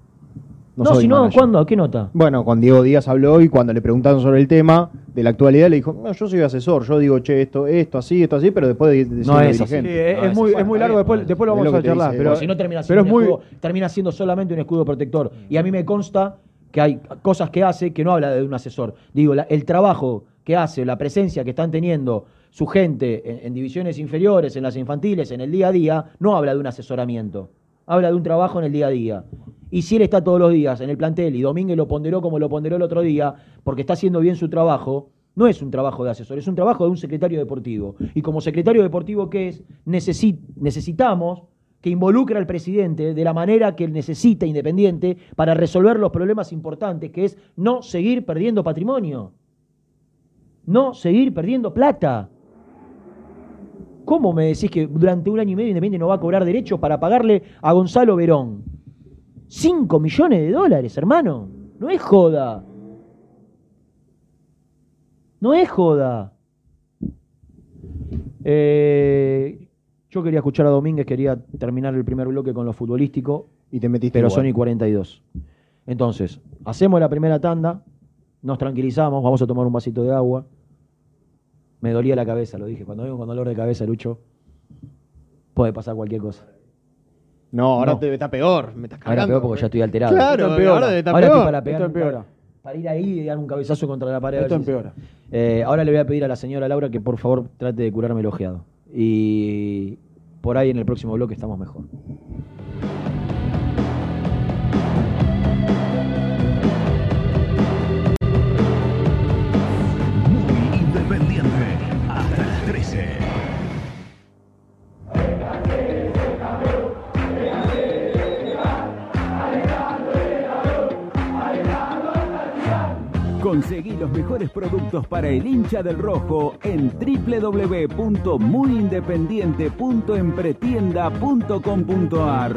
No, si no, manager". ¿cuándo? ¿A qué nota? Bueno, con Diego Díaz habló y cuando le preguntaron sobre el tema de la actualidad le dijo, no, yo soy asesor, yo digo, che, esto, esto, así, esto, así, pero después de, de No ser es así. dirigente. Sí, es, No, es es muy, es muy largo, después, después lo vamos lo a charlar. dice, Pero, si no termina pero siendo, muy, escudo, termina siendo solamente un escudo protector. Y a mí me consta que hay cosas que hace que no habla de un asesor. Digo, la- el trabajo que hace, la presencia que están teniendo su gente en, en divisiones inferiores, en las infantiles, en el día a día, no habla de un asesoramiento. Habla de un trabajo en el día a día. Y si él está todos los días en el plantel y Domínguez lo ponderó como lo ponderó el otro día, porque está haciendo bien su trabajo, no es un trabajo de asesor, es un trabajo de un secretario deportivo. Y como secretario deportivo que es, necesi- necesitamos que involucre al presidente de la manera que él necesita Independiente para resolver los problemas importantes, que es no seguir perdiendo patrimonio, no seguir perdiendo plata. ¿Cómo me decís que durante un año y medio Independiente no va a cobrar derechos para pagarle a Gonzalo Verón? 5 millones de dólares, hermano. No es joda. No es joda. Eh, yo quería escuchar a Domínguez, quería terminar el primer bloque con lo futbolístico, Y te metiste pero igual. son y 42. Entonces, hacemos la primera tanda, nos tranquilizamos, vamos a tomar un vasito de agua. Me dolía la cabeza, lo dije. Cuando vengo con dolor de cabeza, Lucho, puede pasar cualquier cosa. No, ahora No. te está peor. Me estás Ahora peor porque ya estoy alterado. Claro, Esto empeora. ahora te está Ahora estoy peor. para pegar Esto un empeora. Para ir ahí y dar un cabezazo contra la pared. a Esto ver si- empeora. Eh, ahora le voy a pedir a la señora Laura que por favor trate de curarme el ojeado. Y por ahí en el próximo bloque estamos mejor. Hasta las 13. Conseguí los mejores productos para el hincha del rojo en www.muyindependiente.empretienda.com.ar.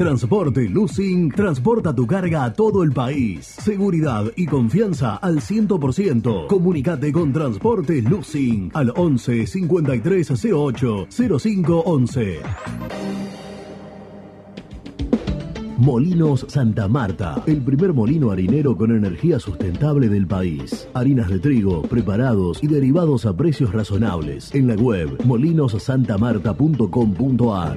Transporte Lucing transporta tu carga a todo el país. Seguridad y confianza al 100%. Comunicate con Transporte Lucing al 11 5308 0511. Molinos Santa Marta, el primer molino harinero con energía sustentable del país. Harinas de trigo, preparados y derivados a precios razonables. En la web molinosantamarta.com.ar.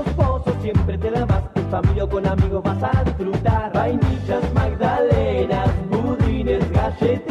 siempre te da más. En familia o con amigos vas a disfrutar. Vainillas, magdalenas, budines, galletitas.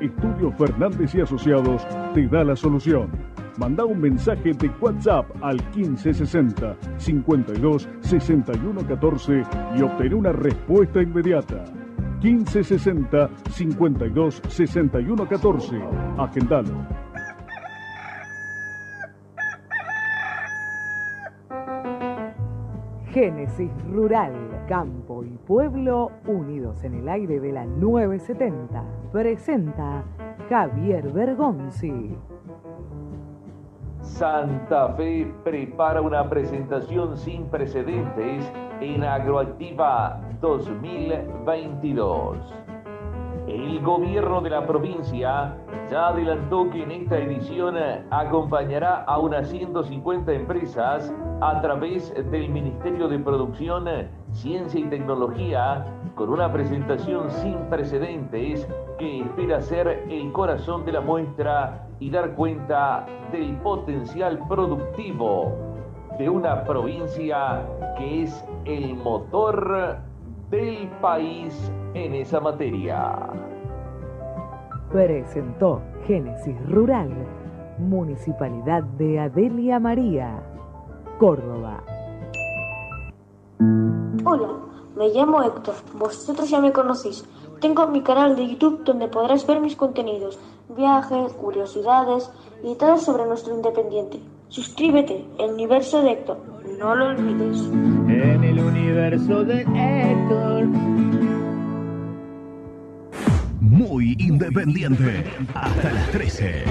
Estudio Fernández y Asociados te da la solución. Manda un mensaje de WhatsApp al 1560 52 61 14 y obtén una respuesta inmediata. 1560 52 61 14. Agendalo. Génesis Rural, Campo y Pueblo unidos en el aire de la 970. Presenta Javier Bergonzi. Santa Fe prepara una presentación sin precedentes en Agroactiva 2022. El gobierno de la provincia ya adelantó que en esta edición acompañará a unas 150 empresas a través del Ministerio de Producción, Ciencia y Tecnología con una presentación sin precedentes que espera ser el corazón de la muestra y dar cuenta del potencial productivo de una provincia que es el motor del país en esa materia. Presentó Génesis Rural, Municipalidad de Adelia María, Córdoba. Hola, me llamo Héctor, vosotros ya me conocéis. Tengo mi canal de YouTube donde podrás ver mis contenidos, viajes, curiosidades y todo sobre nuestro independiente. Suscríbete, el universo de Héctor, no lo olvides. En el universo de Héctor. Muy independiente. Hasta las 13.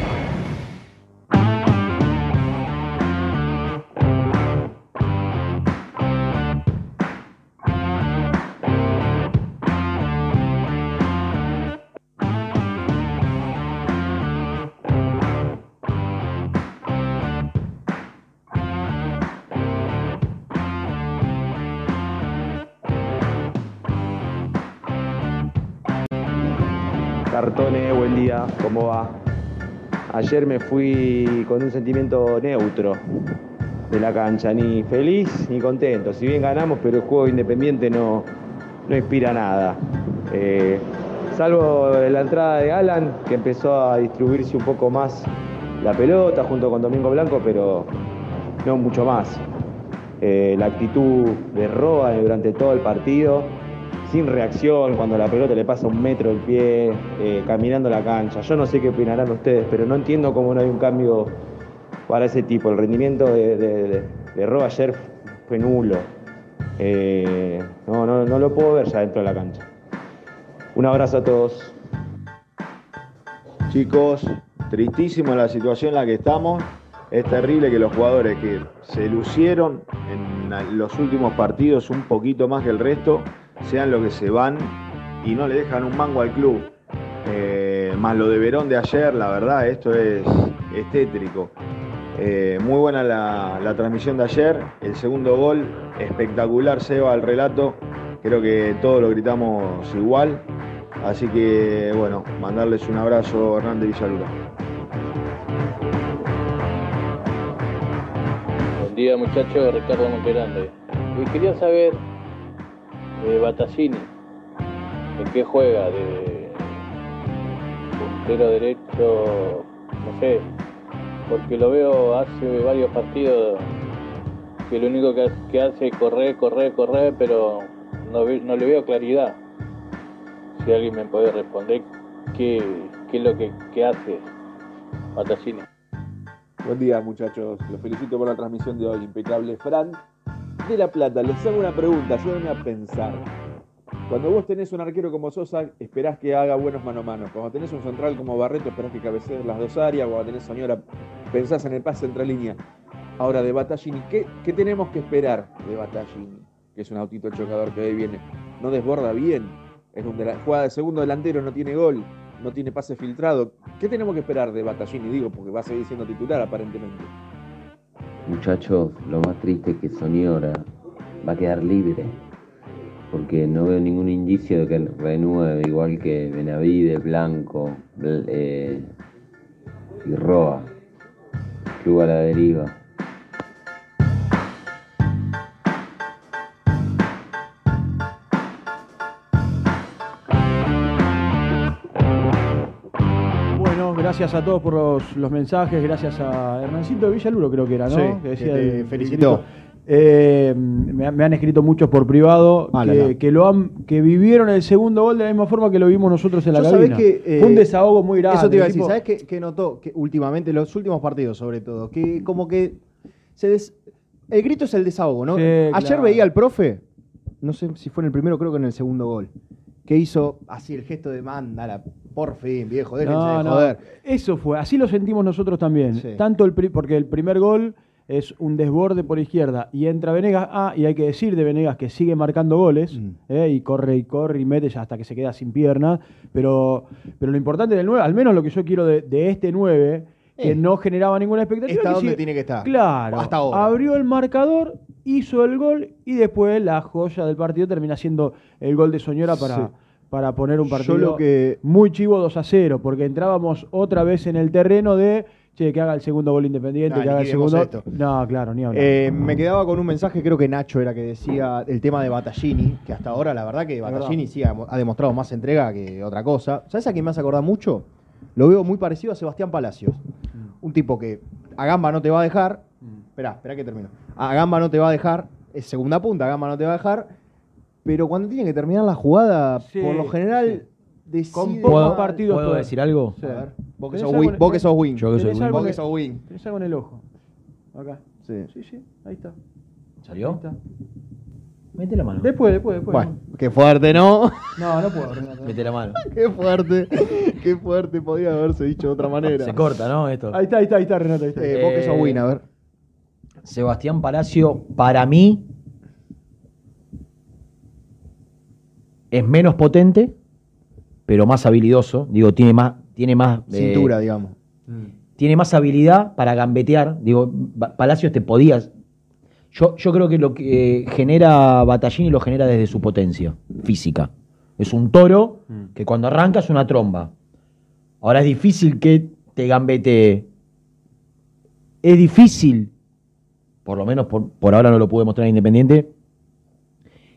Ayer me fui con un sentimiento neutro de la cancha, ni feliz ni contento. Si bien ganamos, pero el juego independiente no, no inspira nada. Eh, salvo la entrada de Alan, que empezó a distribuirse un poco más la pelota junto con Domingo Blanco, pero no mucho más. Eh, la actitud de Roa durante todo el partido, sin reacción, cuando la pelota le pasa un metro el pie, eh, caminando la cancha. Yo no sé qué opinarán ustedes, pero no entiendo cómo no hay un cambio para ese tipo. El rendimiento de, de, de- de Roa ayer fue nulo. Eh, no, no, no lo puedo ver ya dentro de la cancha. Un abrazo a todos. Chicos, tristísimo la situación en la que estamos. Es terrible que los jugadores que se lucieron en los últimos partidos un poquito más que el resto sean los que se van y no le dejan un mango al club. Eh, más lo de Verón de ayer, la verdad, esto es, es tétrico. Eh, muy buena la, transmisión de ayer. El segundo gol, espectacular, Seba, el relato. Creo que todos lo gritamos igual. Así que, bueno, mandarles un abrazo, Hernández Villalura. Buen día muchachos, Ricardo Monterande. Y quería saber de Battaglini, de qué juega, de puntero derecho, no sé, porque lo veo hace varios partidos que lo único que, hace es correr, correr, correr, pero no, no le veo claridad. Si alguien me puede responder qué, qué es lo que, hace Battaglini. Buen día muchachos, los felicito por la transmisión de hoy, impecable. Fran de La Plata, les hago una pregunta, ayúdenme a pensar. Cuando vos tenés un arquero como Sosa, esperás que haga buenos mano a mano. Cuando tenés un central como Barreto, esperás que cabecee las dos áreas. Cuando tenés Soñora, pensás en el pase entre línea. Ahora, de Battaglini, ¿qué, qué tenemos que esperar de Battaglini? Que es un autito chocador que hoy viene. No desborda bien, es un dela- juega de segundo delantero, no tiene gol, no tiene pase filtrado. ¿Qué tenemos que esperar de Battaglini? Digo, porque va a seguir siendo titular aparentemente. Muchachos, lo más triste es que Soñora va a quedar libre, porque no veo ningún indicio de que renueve, igual que Benavide, Blanco Bl- eh, y Roa. Club a la deriva. Gracias a todos por los, los mensajes, gracias a Hernancito de Villaluro creo que era, ¿no? Sí, que que te el- felicitó. Eh, me, han- me han escrito muchos por privado Ah, que, la. que lo han, que vivieron el segundo gol de la misma forma que lo vimos nosotros en la cabina. que, eh, Fue un desahogo muy grande. Eso te iba a decir, tipo- ¿sabes qué, qué notó? Que últimamente, los últimos partidos sobre todo, que como que se des- el grito es el desahogo, ¿no? Sí, Ayer claro. veía al profe, no sé si fue en el primero, creo que en el segundo gol, que hizo así el gesto de mándala, por fin, viejo, déjense No, de no, joder. Eso fue, así lo sentimos nosotros también. Sí. Tanto el pri- porque el primer gol es un desborde por izquierda y entra Venegas. Ah, y hay que decir de Venegas que sigue marcando goles eh, y corre y corre y mete hasta que se queda sin piernas. Pero, pero lo importante del 9, al menos lo que yo quiero de, de este 9, que no generaba ninguna expectativa. Está donde tiene que estar. Claro. Hasta ahora. Abrió el marcador, hizo el gol y después la joya del partido termina siendo el gol de Soñora para, Sí. para poner un partido lo que- muy chivo 2 a 0, porque entrábamos otra vez en el terreno de che, que haga el segundo gol independiente, Nah, que haga el segundo. esto. No, claro, ni hablar. Eh, me quedaba con un mensaje, creo que Nacho era que decía el tema de Battaglini, que hasta ahora la verdad que Battaglini sí ha, ha demostrado más entrega que otra cosa. ¿Sabes a quién me hace acordar mucho? Lo veo muy parecido a Sebastián Palacios. Un tipo que a Gamba no te va a dejar. Esperá, esperá que termino. A Gamba no te va a dejar, es segunda punta, a Gamba no te va a dejar. Pero cuando tiene que terminar la jugada, Sí, por lo general, decide Con pocos partidos ¿Puedo decir algo? Sí. A ver, vos que ¿Tenés sos en- Vos que sos wing. Yo que soy ¿Tenés wing. algo Vos en que el- sos wing. Tenés algo en el ojo. Acá. Sí. Sí, sí, ahí está. ¿Salió? Ahí está. Mete la mano. Después, después, después. Bueno, qué fuerte, ¿no? No, no puedo. Renato. Mete la mano. Qué fuerte, qué fuerte, podría haberse dicho de otra manera. Se corta, ¿no? Esto. Ahí está, ahí está, ahí está, Renato. Ahí está. Eh, vos que sos win, a ver. Sebastián Palacio, para mí, es menos potente, pero más habilidoso. Digo, tiene más. Tiene más eh, Cintura, digamos. tiene más habilidad para gambetear. Digo, Palacios te podías. Yo, yo creo que lo que eh, genera Batallini lo genera desde su potencia física. Es un toro que cuando arranca es una tromba. Ahora es difícil que te gambetee. Es difícil, por lo menos por, por ahora no lo pude mostrar en Independiente,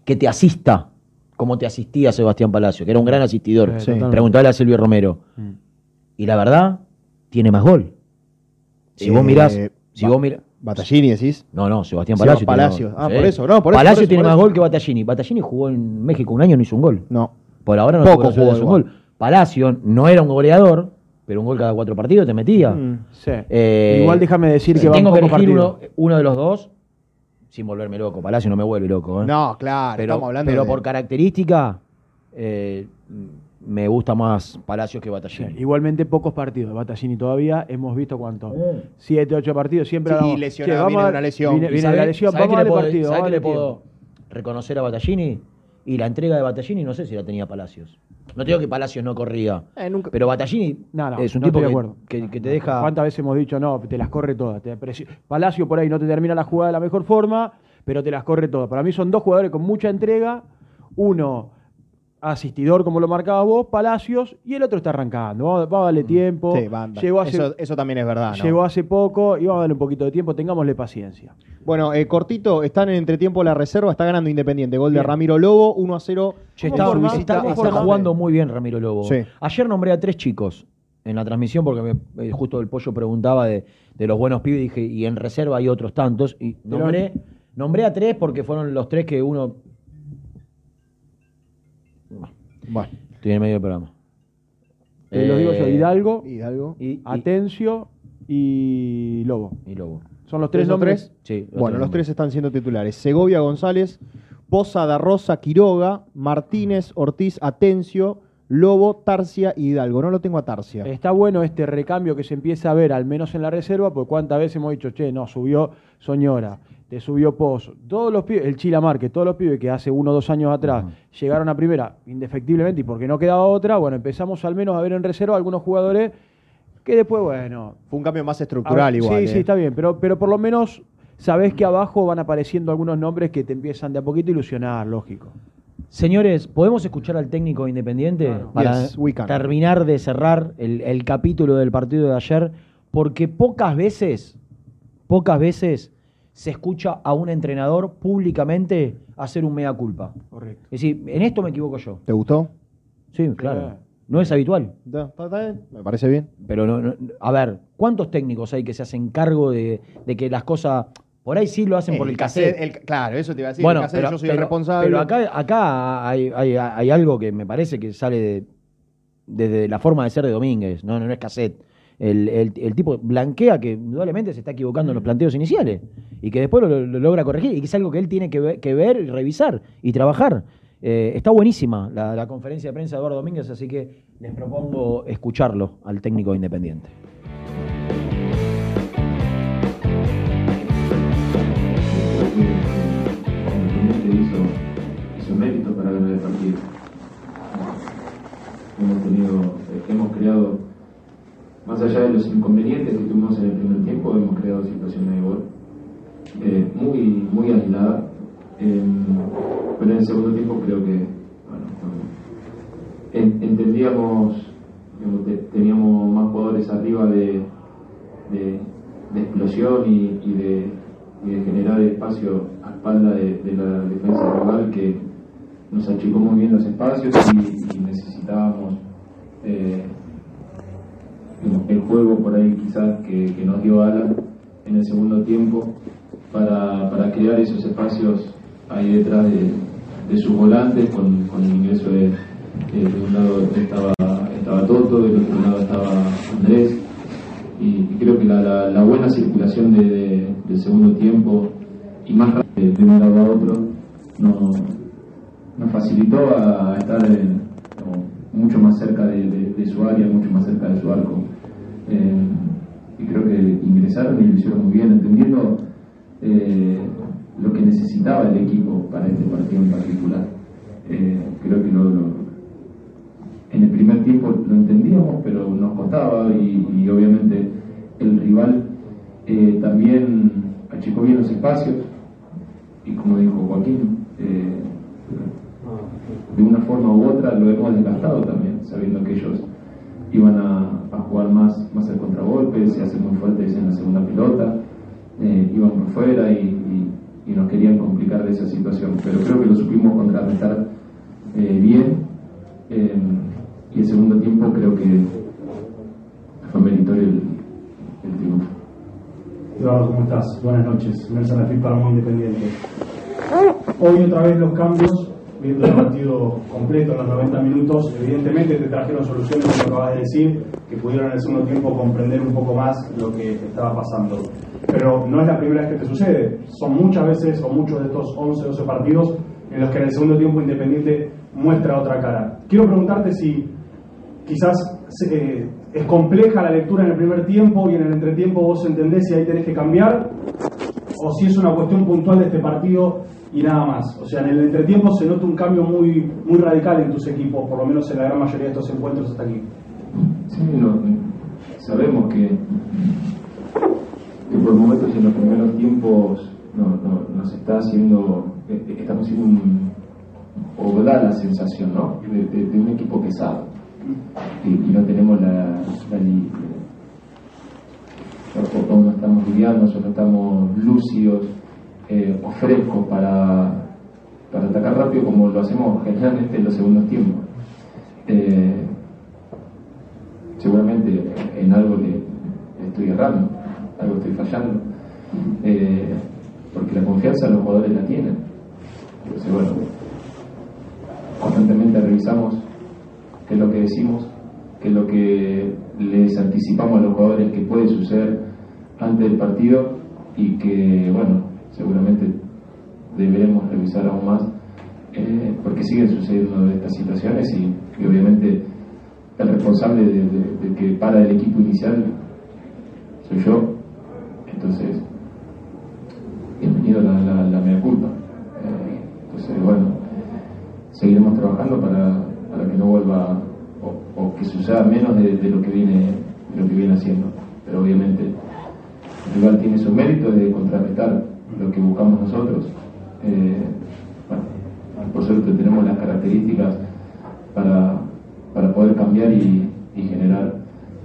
que te asista como te asistía Sebastián Palacio, que era un gran asistidor. Sí. Preguntale a Silvio Romero. Mm. Y la verdad, tiene más gol. Si Eh, vos mirás, si vos mirás. Batallini decís. No, no, Sebastián Seba Palacio. Palacio. Ah, por eso, no, por eso, Palacio tiene más gol que Battaglini. Battaglini jugó en México un año, no hizo un gol. No. Por ahora no Poco jugó un gol. Palacio no era un goleador, pero un gol cada cuatro partidos te metía. Mm, sí. Eh, Igual déjame decir que va tengo que elegir uno, uno de los dos, sin volverme loco. Palacio no me vuelve loco. ¿eh? No, claro, pero, estamos hablando pero de- por característica, eh, me gusta más Palacios que Battaglini. Igualmente pocos partidos de Battaglini todavía. Hemos visto cuánto. Siete, ocho partidos. Siempre Sí, hablamos, lesionado, "Che, vamos viene una lesión". Viene, ¿Y viene la lesión. Vamos a partido. sabe vamos a qué le puedo reconocer a Battaglini? Y la entrega de Battaglini no sé si la tenía Palacios. No te digo que Palacios no corría. Eh, nunca- Pero Battaglini No, no, es un no tipo que, acuerdo. que- que te deja. ¿Cuántas veces hemos dicho, no, te las corre todas? Te presi- Palacio por ahí no te termina la jugada de la mejor forma, pero te las corre todas. Para mí son dos jugadores con mucha entrega. Uno asistidor, como lo marcaba vos, Palacios, y el otro está arrancando. Vamos, a darle tiempo. Mm. Sí, va, va. Llegó hace, eso, eso también es verdad. ¿no? llegó hace poco y vamos a darle un poquito de tiempo. Tengámosle paciencia. Bueno, eh, cortito, están en entretiempo la reserva, está ganando Independiente. Gol de Bien. Ramiro Lobo, 1 a 0. Che, en está, jugando muy bien Ramiro Lobo. Sí. Ayer nombré a tres chicos en la transmisión porque me- eh, justo el pollo preguntaba de, de los buenos pibes y dije, y en reserva hay otros tantos. Y nombré, nombré a tres porque fueron los tres que uno. Bueno, Estoy en medio del programa. Te lo digo yo, Eh, Hidalgo, Hidalgo. y, Atencio y Lobo. y Lobo. Son los tres ¿Esos nombres. tres? Sí, Bueno, los tres están siendo titulares. Segovia González, Poza da Rosa, Quiroga, Martínez, Ortiz, Atencio, Lobo, Tarcia y Hidalgo. No lo tengo a Tarcia. Está bueno este recambio que se empieza a ver, al menos en la reserva, porque cuántas veces hemos dicho, che, no, subió Soñora, te subió Pozo. Todos los pibes, el Chilamar, que todos los pibes que hace uno o dos años atrás llegaron a primera indefectiblemente y porque no quedaba otra, bueno, empezamos al menos a ver en reserva algunos jugadores que después, bueno. Fue un cambio más estructural ver, igual. Sí, eh. sí, está bien, pero, pero por lo menos sabés que abajo van apareciendo algunos nombres que te empiezan de a poquito a ilusionar, lógico. Señores, ¿podemos escuchar al técnico independiente para Yes, terminar de cerrar el, el capítulo del partido de ayer? Porque pocas veces, pocas veces se escucha a un entrenador públicamente hacer un mea culpa. Correcto. Es decir, en esto me equivoco yo. ¿Te gustó? Sí, claro. No es habitual. Me parece bien. Pero no, no- a ver, ¿cuántos técnicos hay que se hacen cargo de, de que las cosas. Por ahí sí lo hacen por el cassette. el- claro, eso te iba a decir. bueno, el cassette, pero, yo soy el responsable. pero acá, acá hay, hay- hay algo que me parece que sale de, desde la forma de ser de Domínguez. No, no, no es cassette. El, el- el tipo blanquea que indudablemente se está equivocando en los planteos iniciales y que después lo, lo logra corregir y que es algo que él tiene que ver, que ver y revisar y trabajar. Eh, está buenísima la, la conferencia de prensa de Eduardo Domínguez, así que les propongo escucharlo al técnico independiente. hizo, hizo mérito para ganar el partido. Hemos tenido, hemos creado, más allá de los inconvenientes que tuvimos en el primer tiempo, hemos creado situaciones de gol eh, muy, muy aisladas. Eh, pero en el segundo tiempo creo que entendíamos, digamos, te- teníamos más jugadores arriba de, de, explosión y, de, generar espacio a espalda de, la defensa rival que nos achicó muy bien los espacios y, necesitábamos eh, el juego por ahí quizás que, nos dio Alan en el segundo tiempo para, para crear esos espacios ahí detrás de, sus volantes con, con el ingreso de, de, un lado estaba, estaba Toto, del otro lado estaba Andrés y, creo que la, la, buena circulación de, de- del segundo tiempo y más rápido de un lado a otro nos, nos facilitó a estar en- como mucho más cerca de su área, mucho más cerca de su arco. Eh, y creo que ingresaron y lo hicieron muy bien, entendiendo eh, lo que necesitaba el equipo para este partido en particular. Eh, creo que lo, lo- en el primer tiempo lo entendíamos, pero nos costaba y, y obviamente el rival también achicó bien los espacios y como dijo Joaquín, eh, de una forma u otra lo hemos desgastado también, sabiendo que ellos iban a, jugar más, más al contragolpe, se hacen muy fuertes en la segunda pelota, eh, iban por fuera y, nos querían complicar de esa situación. Pero creo que lo supimos contrarrestar eh, bien eh, y el segundo tiempo creo que fue meritorio el, el triunfo. Eduardo, ¿cómo estás? Buenas noches. Nelson Rafil para Independiente. Hoy otra vez los cambios, viendo el partido completo en los 90 minutos, evidentemente te trajeron soluciones, como acabas de decir, que pudieron en el segundo tiempo comprender un poco más lo que estaba pasando. Pero no es la primera vez que te sucede. Son muchas veces o muchos de estos 11, 12 partidos en los que en el segundo tiempo Independiente muestra otra cara. Quiero preguntarte si quizás eh, es compleja la lectura en el primer tiempo y en el entretiempo vos entendés si ahí tenés que cambiar o si es una cuestión puntual de este partido y nada más. O sea, en el entretiempo se nota un cambio muy, muy radical en tus equipos, por lo menos en la gran mayoría de estos encuentros hasta aquí. Sí, no, sabemos que, que por momentos en los primeros tiempos no, no- nos está haciendo, eh, eh, estamos haciendo un, o da la sensación, ¿no? De, de- de un equipo pesado. Y, y no tenemos la, la no estamos livianos, o no estamos lúcidos eh, frescos para, para atacar rápido como lo hacemos generalmente en los segundos tiempos. Eh, seguramente en algo le estoy errando, algo estoy fallando, eh, porque la confianza los jugadores la tienen. Entonces, bueno, constantemente revisamos qué es lo que decimos, qué es lo que les anticipamos a los jugadores que puede suceder antes del partido y que, bueno, seguramente deberemos revisar aún más eh, porque siguen sucediendo estas situaciones y, obviamente el responsable de, que para el equipo inicial soy yo. Entonces bienvenido la, la, mea culpa. Eh, entonces bueno seguiremos trabajando para, para que no vuelva o, que suceda menos de, de lo que viene de lo que viene haciendo. Pero obviamente el rival tiene su mérito de contrarrestar lo que buscamos nosotros Eh, bueno, por suerte tenemos las características para, para poder cambiar y, y generar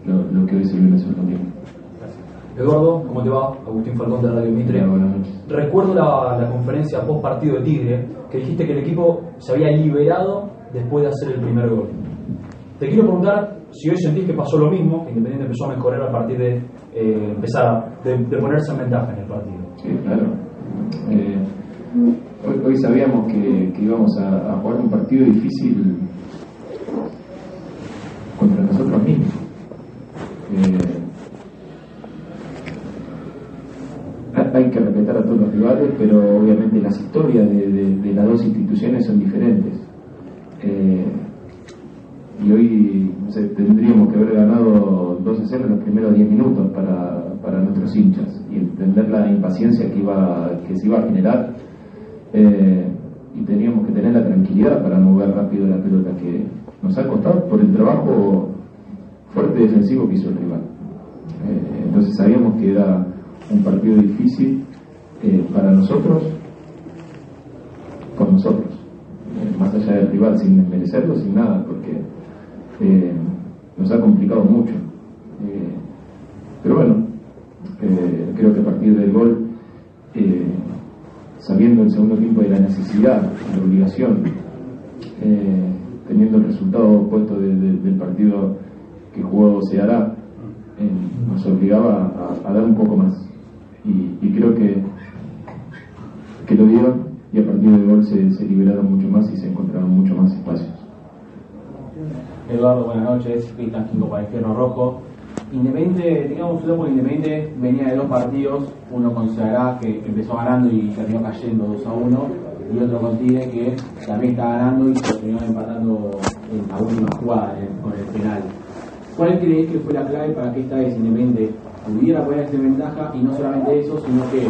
lo, lo que hoy se vio en tiempo. Eduardo, ¿cómo te va? Agustín Falcón de Radio Mitre. Recuerdo la, la conferencia post partido de Tigre, que dijiste que el equipo se había liberado después de hacer el primer gol. Te quiero preguntar si hoy sentís que pasó lo mismo, que Independiente empezó a mejorar a partir de eh, empezar a, de, de ponerse en ventaja en el partido. Sí, claro. Eh, hoy, sabíamos que, íbamos a, jugar un partido difícil contra nosotros mismos. Eh, hay- que respetar a todos los rivales, pero obviamente las historias de, las dos instituciones son diferentes. Eh, y hoy tendríamos que haber ganado 2 a 0 en los primeros 10 minutos para nuestros hinchas entender la impaciencia que, iba, que se iba a generar eh, y teníamos que tener la tranquilidad para mover rápido la pelota que nos ha costado por el trabajo fuerte defensivo que hizo el rival. Eh, entonces sabíamos que era un partido difícil eh, para nosotros, con nosotros, más allá del rival, sin desmerecerlo, sin nada, porque nos ha complicado mucho. Pero bueno, creo que a partir del gol, eh, sabiendo el segundo tiempo de la necesidad, de la obligación, eh, teniendo el resultado opuesto de- de- del partido que jugó Ceará, eh, nos obligaba a, dar un poco más. Y, creo que, que lo dieron y a partir del gol se, se liberaron mucho más y se encontraron mucho más espacios. Eduardo, buenas noches. Cristian Quinto Rojo. Independiente, digamos un loco Independiente venía de dos partidos, uno con Ceará que empezó ganando y terminó cayendo 2 a 1, y otro con Tigre que también está ganando y terminó empatando en la última jugada en- con el penal. ¿Cuál crees que fue la clave para que esta vez Independiente pudiera ponerse en ventaja y no solamente eso, sino que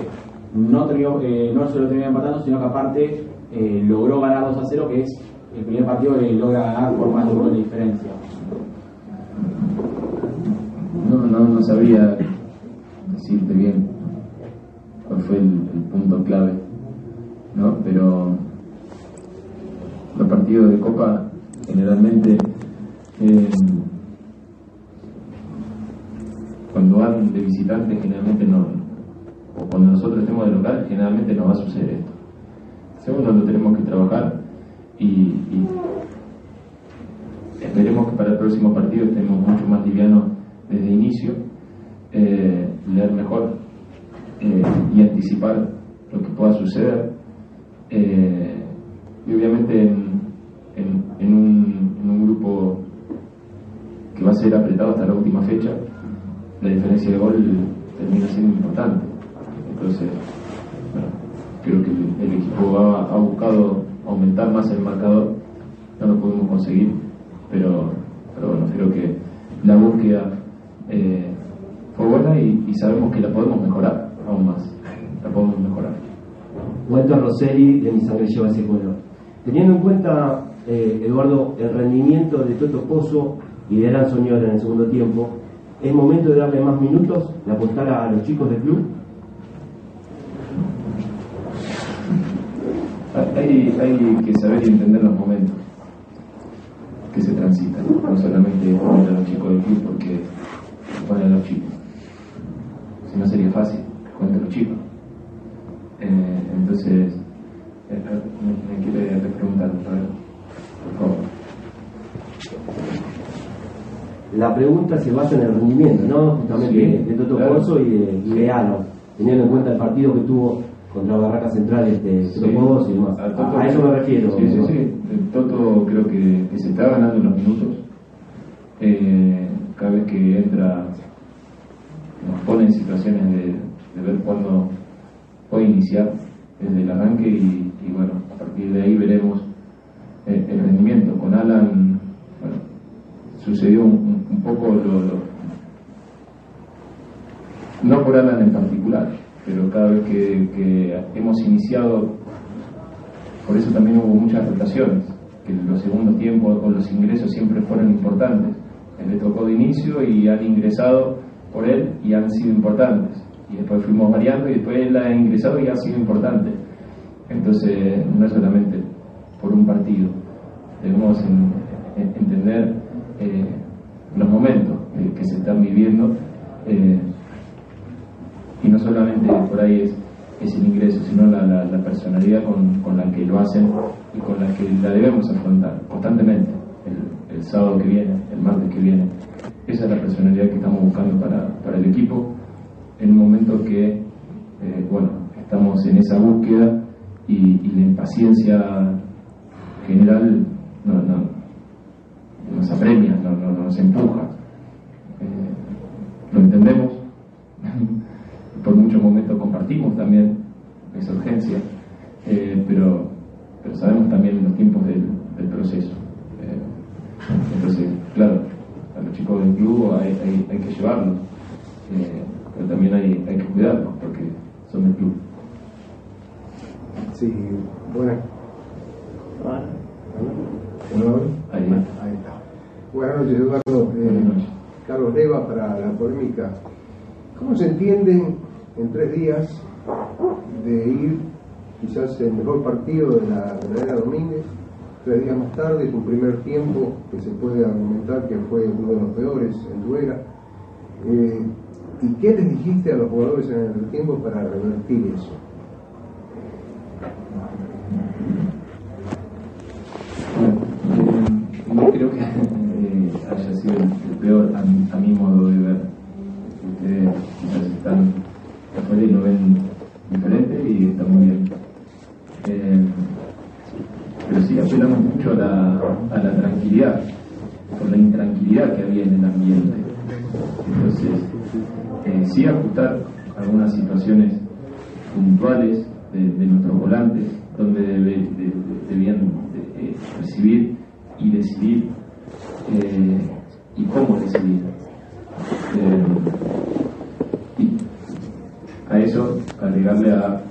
no, eh, solo terminó empatando, sino que aparte eh, logró ganar 2 a 0, que es el primer partido que logra ganar por más de un gol de diferencia? No, no, no sabría decirte bien cuál fue el, punto clave, ¿no? Pero los partidos de Copa generalmente eh, cuando van de visitantes generalmente no, o cuando nosotros estemos de local generalmente no va a suceder esto. Segundo, lo tenemos que trabajar y, y esperemos que para el próximo partido estemos mucho más livianos desde inicio, eh, leer mejor eh, y anticipar lo que pueda suceder. Eh, y obviamente en, un, grupo que va a ser apretado hasta la última fecha, la diferencia de gol termina siendo importante. Entonces, bueno, creo que el, el equipo ha, ha buscado aumentar más el marcador, no lo pudimos conseguir, pero, pero bueno, creo que la búsqueda eh, fue buena y, y sabemos que la podemos mejorar aún más, la podemos mejorar. Walter Rosselli, de Mi Sangre Lleva Ese Color. Teniendo en cuenta, eh, Eduardo, el rendimiento de Toto Pozo y de Alan Soñora en el segundo tiempo, ¿es momento de darle más minutos, de apostar a los chicos del club? Hay, hay que saber y entender los momentos que se transitan, no solamente a los chicos del club porque ponen a los chicos. Si no sería fácil, cuenta los chicos. Eh, entonces, eh, eh, me, me quiere preguntar, por favor. La pregunta se basa en el rendimiento, ¿no? Justamente Sí, de, de Toto claro. Y de, de Alan, teniendo en cuenta el partido que tuvo contra Barraca Central, este, Sí. Toto y demás. A Toto- A, a eso me refiero. Sí, sí, ¿no? sí. El Toto creo que, que se está ganando los minutos. Eh, cada vez que entra nos pone en situaciones de, ver cuándo puede iniciar desde el arranque y, bueno, a partir de ahí veremos el, el rendimiento. Con Alan, bueno, sucedió un, un- poco lo, no por Alan en particular, pero cada vez que, que hemos iniciado por eso también hubo muchas rotaciones, que los segundos tiempos con los ingresos siempre fueron importantes. Él le tocó de inicio y han ingresado por él y han sido importantes. Y después fuimos variando y después él ha ingresado y ha sido importante. Entonces, no es solamente por un partido. Debemos en- en- entender eh, los momentos eh, que se están viviendo eh, y no solamente por ahí es, es el ingreso, sino la, personalidad con, la que lo hacen y con la que la debemos afrontar constantemente, el sábado que viene, el martes que viene. Esa es la personalidad que estamos buscando para, para el equipo en un momento que, eh, bueno, estamos en esa búsqueda y, la impaciencia general no, no, nos apremia, no, no- nos empuja. Eh, lo entendemos, por muchos momentos compartimos también esa urgencia, eh, pero, pero sabemos también los tiempos del proceso. Eh, del club hay, hay- hay que llevarlos, eh, pero también hay, hay que cuidarlos porque son del club. Sí, buenas. Bueno, ahí. ahí está. Buenas noches, Eduardo. Eh, Carlos Leva para la polémica. ¿Cómo se entienden en tres días de ir quizás el mejor partido de la, de la era Domínguez? Tres días más tarde, un primer tiempo que se puede argumentar que fue uno de los peores en tu era. Eh, ¿Y qué les dijiste a los jugadores en el tiempo para revertir eso? No creo que eh, haya sido el peor a mi, a mi modo de ver. Ustedes quizás están afuera y lo ven diferente y está muy bien. Eh, pero sí apelamos mucho a la, a la tranquilidad, por la intranquilidad que había en el ambiente. Entonces, eh, sí ajustar algunas situaciones puntuales de, nuestros volantes, donde debían de- eh, recibir y decidir eh, y cómo decidir. Eh, y a eso agregarle a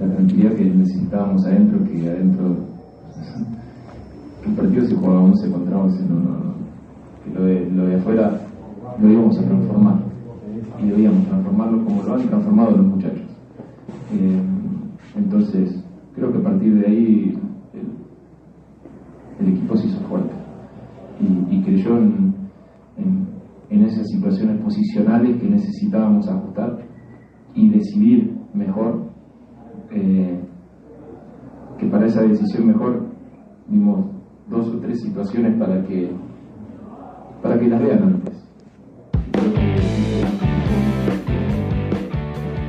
la tranquilidad que necesitábamos adentro, que adentro el partido se jugaba 11 contra 11, no, no, lo de, afuera lo íbamos a transformar y debíamos transformarlo como lo han transformado los muchachos. Eh, entonces, creo que a partir de ahí el, equipo se hizo fuerte y, y creyó en, esas situaciones posicionales que necesitábamos ajustar y decidir mejor, eh, que para esa decisión mejor vimos dos o tres situaciones para que para que las vean antes.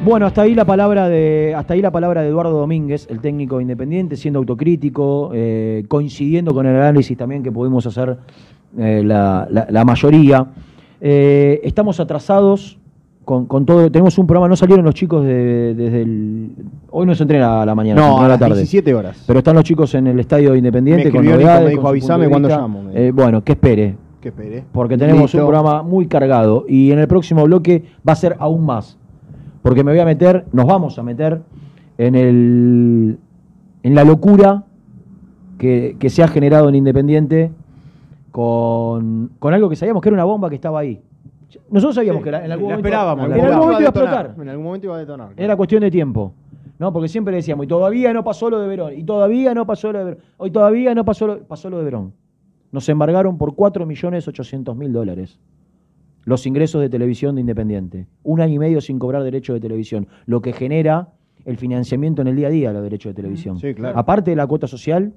Bueno, hasta ahí la palabra de hasta ahí la palabra de Eduardo Domínguez, el técnico independiente, siendo autocrítico, eh, coincidiendo con el análisis también que pudimos hacer eh, la, la- la mayoría. Eh, estamos atrasados con, con todo. Tenemos un programa. No salieron los chicos de- desde el. Hoy no se entrena a la mañana. No, a la las tarde. 17 horas. Pero están los chicos en el estadio Independiente Me con novedades. me dijo, con su punto "Avísame de cuando vista". llamo, Eh, bueno, que espere. Porque tenemos Listo. un programa muy cargado y en el próximo bloque va a ser aún más. Porque me voy a meter, nos vamos a meter en el en la locura que, que se ha generado en Independiente con, con algo que sabíamos que era una bomba que estaba ahí. Nosotros sabíamos Sí, que era- en algún la momento, esperábamos, en la algún momento iba a explotar. En algún momento iba a detonar. Era cuestión de tiempo. ¿no? Porque siempre decíamos, y todavía no pasó lo de Verón, y todavía no pasó lo de Verón, hoy todavía no pasó lo, pasó lo de Verón. Nos embargaron por 4.800.000 dólares los ingresos de televisión de Independiente. Un año y medio sin cobrar derechos de televisión, lo que genera el financiamiento en el día a día de los derechos de televisión. Sí, claro. Aparte de la cuota social,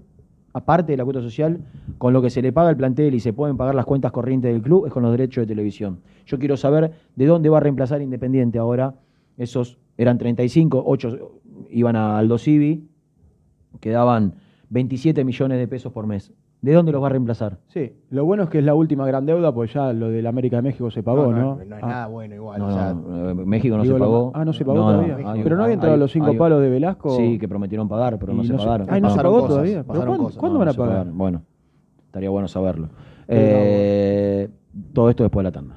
aparte de la cuota social, con lo que se le paga al plantel y se pueden pagar las cuentas corrientes del club, es con los derechos de televisión. Yo quiero saber de dónde va a reemplazar Independiente ahora. Esos eran 35, 8 iban a Aldo Civi, quedaban 27 millones de pesos por mes. ¿De dónde los va a reemplazar? Sí, lo bueno es que es la última gran deuda, pues ya lo del América de México se pagó, ¿no? No, no es Ah. nada bueno igual. No, o sea, no, eh, México no Digo, se lo- pagó. ah, no se pagó todavía. hay- Pero no había entrado hay- los cinco hay- palos de Velasco. Sí, que prometieron pagar, pero no se no se- pagaron. Ay, no se pagó cosas, todavía. ¿Pero pasaron cuándo- cosas. cuándo No, van a pagar? pagaron. Bueno, estaría bueno saberlo. Eh, todo esto después de la tanda.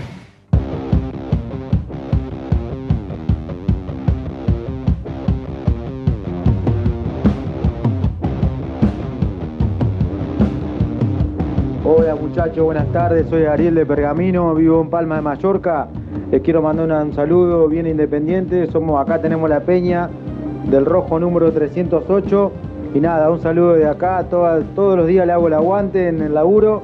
Muchachos, buenas tardes, soy Ariel de Pergamino, vivo en Palma de Mallorca. Les quiero mandar un saludo bien independiente. Somos acá tenemos la peña del rojo número 308. Y nada, un saludo de acá. Todos los días le hago el aguante en el laburo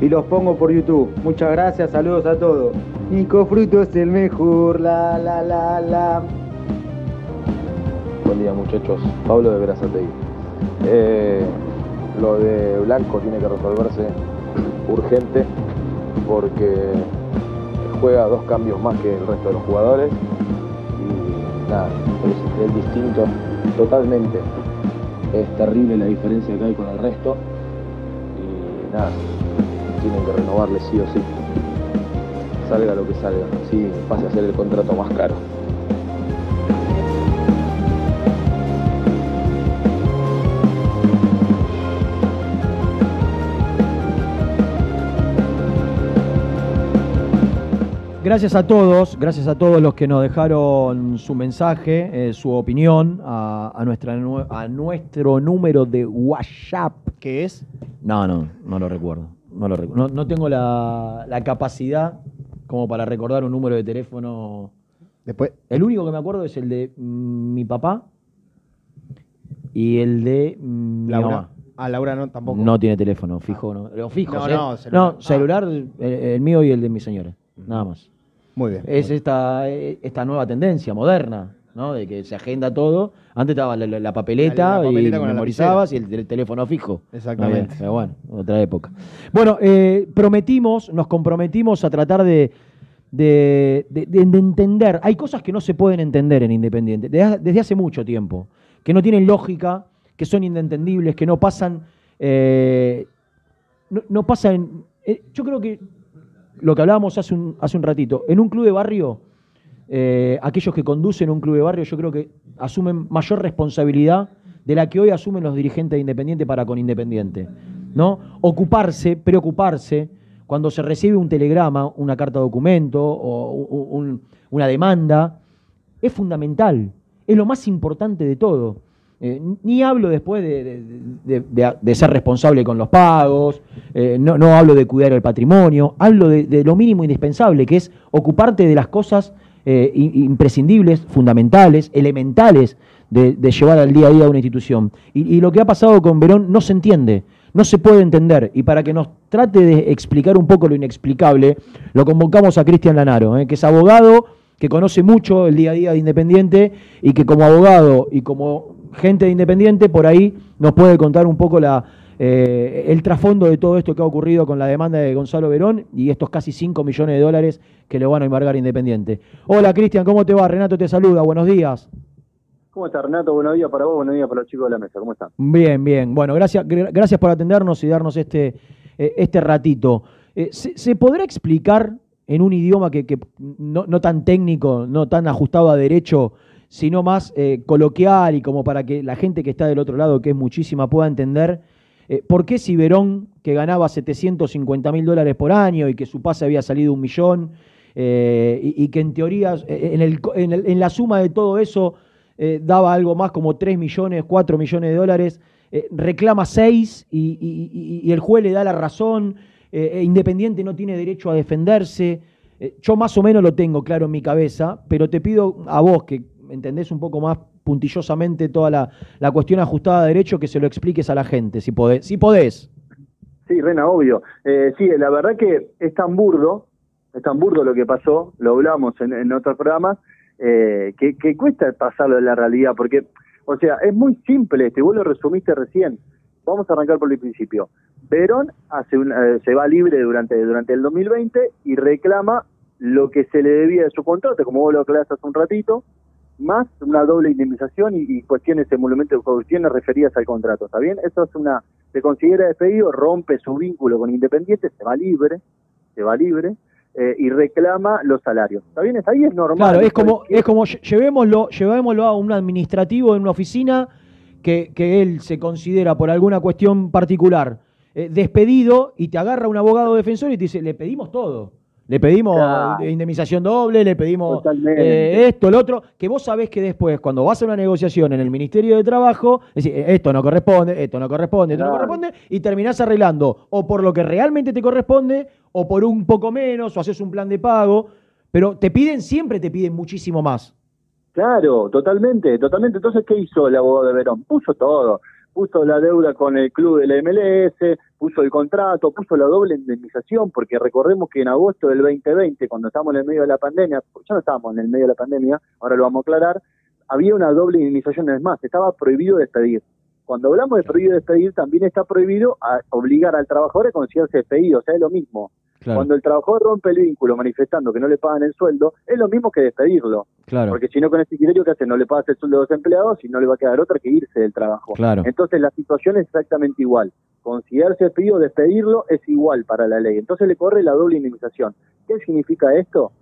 y los pongo por YouTube. Muchas gracias, saludos a todos. Nico Fruto es el mejor, la la la la. Buen día muchachos, Pablo de Verazategui. Eh, lo de Blanco tiene que resolverse urgente porque juega dos cambios más que el resto de los jugadores y nada, es, es distinto totalmente. Es terrible la diferencia que hay con el resto y nada, tienen que renovarle sí o sí. Salga lo que salga, así pase a ser el contrato más caro. Gracias a todos, gracias a todos los que nos dejaron su mensaje, eh, su opinión a, a nuestra, nue- a nuestro número de WhatsApp. ¿Qué es? No, no, no lo recuerdo. No, lo recu- no, no tengo la, la capacidad como para recordar un número de teléfono. Después. El único que me acuerdo es el de mm, mi papá y el de mm, mi Laura. mamá. Ah, Laura no, tampoco. No tiene teléfono fijo, no. Los fijos, No, ¿eh? no, celular. No, celular, el, el mío y el de mi señora. Nada más. Muy bien. Es esta, eh, esta nueva tendencia moderna, ¿no? De que se agenda todo. Antes estaba la, la- la papeleta, La- papeleta y memorizabas y el, tel- teléfono fijo. Exactamente. Bien, Pero bueno, otra época. Bueno, eh, prometimos, nos comprometimos a tratar de, de, de- de- de entender. Hay cosas que no se pueden entender en Independiente, desde, desde hace mucho tiempo, que no tienen lógica, que son inentendibles, que no pasan. eh, no, no pasan. eh, yo creo que lo que hablábamos hace un, hace un ratito, en un club de barrio, eh, aquellos que conducen un club de barrio, yo creo que asumen mayor responsabilidad de la que hoy asumen los dirigentes de Independiente para con Independiente. ¿no? Ocuparse, preocuparse, cuando se recibe un telegrama, una carta de documento o una demanda, es fundamental, es lo más importante de todo. Eh, ni hablo después de, de- ser responsable con los pagos, eh, no, no hablo de cuidar el patrimonio, hablo de, lo mínimo indispensable, que es ocuparte de las cosas eh, imprescindibles, fundamentales, elementales de, llevar al día a día una institución. Y, y lo que ha pasado con Verón no se entiende, no se puede entender. Y para que nos trate de explicar un poco lo inexplicable, lo convocamos a Cristian Lanaro, que es abogado, que conoce mucho el día a día de Independiente y que como abogado y como gente de Independiente por ahí nos puede contar un poco la, eh, el trasfondo de todo esto que ha ocurrido con la demanda de Gonzalo Verón y estos casi 5 millones de dólares que le van a embargar Independiente. Hola Cristian, ¿cómo te va? Renato te saluda, buenos días. ¿Cómo está Renato? Buenos días para vos, buenos días para los chicos de la mesa. ¿Cómo están? Bien, bien. Bueno, gracias, gra- gracias por atendernos y darnos este, eh, este ratito. Eh, ¿se, se podrá explicar en un idioma que, no, tan técnico, no tan ajustado a derecho, sino más eh, coloquial y como para que la gente que está del otro lado, que es muchísima, pueda entender eh, ¿por qué si Verón, que ganaba 750 mil dólares por año y que su pase había salido un millón, eh, y, que en teoría, en, la suma de todo eso, daba algo más como 3 millones, 4 millones de dólares, reclama 6 y, y- y- y el juez le da la razón, eh, e Independiente no tiene derecho a defenderse. Eh, yo más o menos lo tengo claro en mi cabeza, pero te pido a vos que entendés un poco más puntillosamente toda la, la cuestión ajustada a derecho, que se lo expliques a la gente, si podés. Si podés. Sí, Rena, obvio. Eh, sí, la verdad que es tan burdo, es tan burdo lo que pasó, lo hablamos en, en otros programas, eh, que, que cuesta pasarlo de la realidad, porque, o sea, es muy simple, este, vos lo resumiste recién. Vamos a arrancar por el principio. Verón hace un- eh, se va libre durante, durante el 2020 y reclama lo que se le debía de su contrato, como vos lo aclaraste hace un ratito, más una doble indemnización y, y cuestiones, de cuestiones referidas al contrato, ¿está bien? Eso es una, se considera despedido, rompe su vínculo con Independiente, se va libre, se va libre, eh, y reclama los salarios, ¿está bien? Ahí es normal. Claro, es como, es como lle- llevémoslo, llevémoslo a un administrativo en una oficina que, que él se considera por alguna cuestión particular eh, despedido y te agarra un abogado defensor y te dice, le pedimos todo. Le pedimos Claro. indemnización doble, le pedimos eh, esto, lo otro, que vos sabés que después, cuando vas a una negociación en el Ministerio de Trabajo, decís, eh, esto no corresponde, esto no corresponde, esto no corresponde, y terminás arreglando o por lo que realmente te corresponde, o por un poco menos, o haces un plan de pago, pero te piden, siempre te piden muchísimo más. Claro, totalmente, totalmente. Entonces, ¿qué hizo el abogado de Verón? Puso todo. Puso la deuda con el club de la MLS, puso el contrato, puso la doble indemnización, porque recordemos que en agosto del 2020, cuando estábamos en el medio de la pandemia, ya no estábamos en el medio de la pandemia, ahora lo vamos a aclarar, había una doble indemnización, es más, estaba prohibido despedir. Cuando hablamos de prohibido despedir, también está prohibido a- obligar al trabajador a considerarse despedido, o sea, es lo mismo. Cuando el trabajador rompe el vínculo manifestando que no le pagan el sueldo, es lo mismo que despedirlo. Claro. Porque si no, con ese criterio, ¿qué hace? No le pagas el sueldo a los empleados y no le va a quedar otra que irse del trabajo. Claro. Entonces, la situación es exactamente igual. Considerarse despedido, despedirlo es igual para la ley. Entonces, le corre la doble indemnización. ¿Qué significa esto?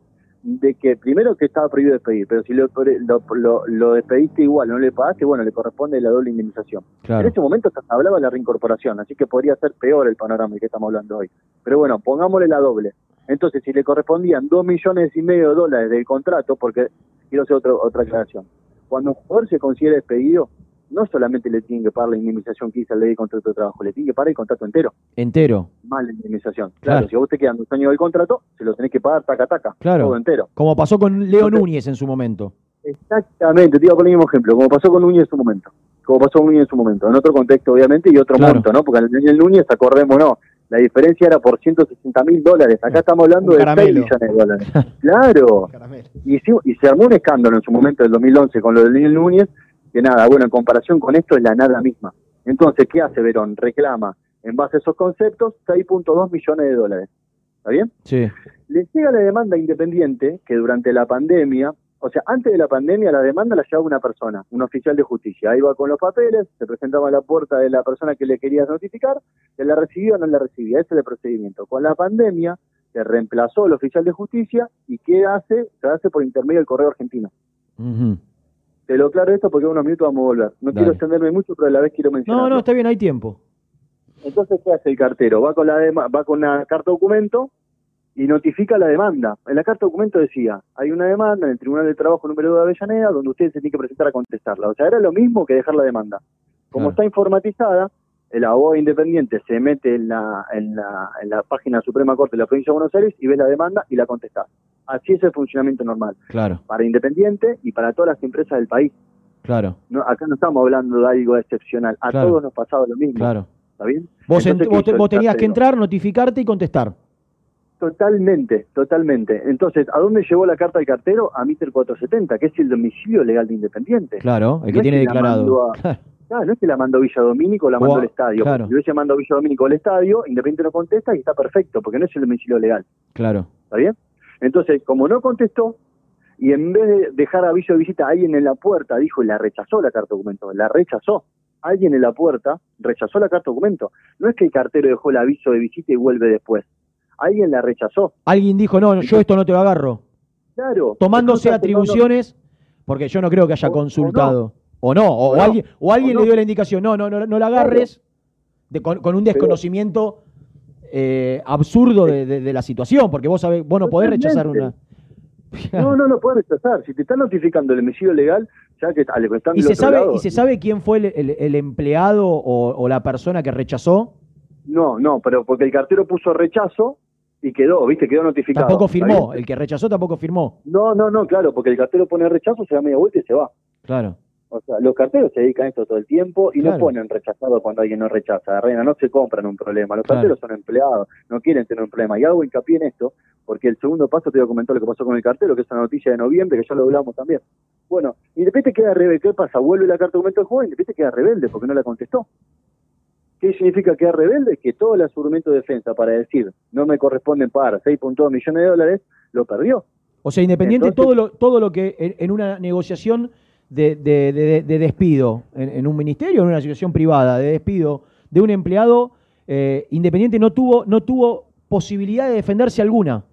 De que primero que estaba prohibido despedir, pero si lo, lo, lo- lo despediste igual, no le pagaste, bueno, le corresponde la doble indemnización. Claro. En ese momento se hablaba de la reincorporación, así que podría ser peor el panorama del que estamos hablando hoy. Pero bueno, pongámosle la doble. Entonces, si le correspondían dos millones y medio de dólares del contrato, porque quiero hacer otra, otra aclaración, cuando un jugador se considera despedido, no solamente le tienen que pagar la indemnización que hizo la ley de contrato de trabajo, le tienen que pagar el contrato entero, Entero. más la indemnización. Claro, Claro. si a vos te quedan dos años del contrato, se lo tenés que pagar taca taca, Claro. todo entero. Como pasó con Leo Núñez en su momento. Exactamente, te iba a poner el mismo ejemplo, como pasó con Núñez en su momento, como pasó con Núñez en su momento, en otro contexto obviamente y otro Claro. monto, ¿no? Porque en el Núñez, acordémonos, la diferencia era por 160 mil dólares, acá estamos hablando de 6 caramelo. millones de dólares. claro, y, y se armó un escándalo en su momento del 2011 con lo de Lionel Núñez, que nada, bueno, en comparación con esto es la nada misma. Entonces, ¿qué hace Verón? Reclama, en base a esos conceptos, 6.2 millones de dólares. ¿Está bien? Sí. Le llega la demanda independiente que durante la pandemia, o sea, antes de la pandemia la demanda la llevaba una persona, un oficial de justicia. Iba con los papeles, se presentaba a la puerta de la persona que le quería notificar, se la recibía o no la recibía. Ese es el procedimiento. Con la pandemia se reemplazó el oficial de justicia y ¿qué hace? Se hace por intermedio del correo argentino. Ujú. Te lo aclaro esto porque en unos minutos vamos a volver. No Dale. quiero extenderme mucho, pero a la vez quiero mencionar. No, no, está bien, hay tiempo. Entonces, ¿qué hace el cartero? Va con la va con una carta documento y notifica la demanda. En la carta documento decía, hay una demanda en el Tribunal de Trabajo número 2 de Avellaneda donde ustedes se tienen que presentar a contestarla. O sea, era lo mismo que dejar la demanda. Como Claro. está informatizada, el abogado independiente se mete en la, en, la, en la página Suprema Corte de la Provincia de Buenos Aires y ve la demanda y la contesta. Así es el funcionamiento normal. Claro, Para Independiente y para todas las empresas del país. claro, No, acá no estamos hablando de algo excepcional. A Claro. todos nos pasaba lo mismo. claro. ¿Está bien? Vos, Entonces, ent- ¿qué vos vos tenías que entrar, notificarte y contestar. Totalmente, totalmente. Entonces, ¿a dónde llevó la carta del cartero? A Mister 470, que es el domicilio legal de Independiente. Claro, el No que es tiene la declarado. a- Claro, no es que la mandó Villa Domínico o la mandó al estadio. claro. Si hubiese mandado Villa Domínico al estadio, Independiente no contesta y está perfecto, porque no es el domicilio legal. Claro. ¿Está bien? Entonces, como no contestó, y en vez de dejar aviso de visita alguien en la puerta, dijo, y la rechazó la carta documento, la rechazó. Alguien en la puerta rechazó la carta documento. No es que el cartero dejó el aviso de visita y vuelve después. Alguien la rechazó. Alguien dijo, no, yo esto no te lo agarro. Claro. Tomándose atribuciones, porque yo no creo que haya consultado. O no, o, O no. alguien, o alguien le dio la indicación, no, no, no, no la agarres. de- con, con un desconocimiento eh, absurdo de, de- de la situación, porque vos sabés, vos no podés rechazar una. No, no, no puedes rechazar. Si te están notificando el homicidio legal, ya que al están ¿Y se, sabe, lado- ¿Y se sabe quién fue el, el- el empleado o, o la persona que rechazó? No, no, pero porque el cartero puso rechazo y quedó, ¿viste? Quedó notificado. Tampoco ¿Está firmó. El que rechazó tampoco firmó. No, no, no, claro, porque el cartero pone rechazo, se da media vuelta y se va. Claro. O sea, los carteros se dedican a esto todo el tiempo y Claro. no ponen rechazado cuando alguien no rechaza. Reina, no se compran un problema. Los Claro. carteros son empleados, no quieren tener un problema. Y hago hincapié en esto, porque el segundo paso te voy a comentar lo que pasó con el cartero, que es una noticia de noviembre, que ya lo hablamos también. Bueno, Independiente queda rebelde. ¿Qué pasa? Vuelve la carta de documento del juego, Independiente queda rebelde porque no la contestó. ¿Qué significa quedar rebelde? Que todo el argumento de defensa para decir no me corresponden pagar 6.2 millones de dólares, lo perdió. O sea, Independiente, Entonces- todo, lo, todo lo que en, en una negociación de, de- de- de despido, en, en un ministerio, en una situación privada, de despido de un empleado, eh, Independiente no tuvo, no tuvo posibilidad de defenderse alguna.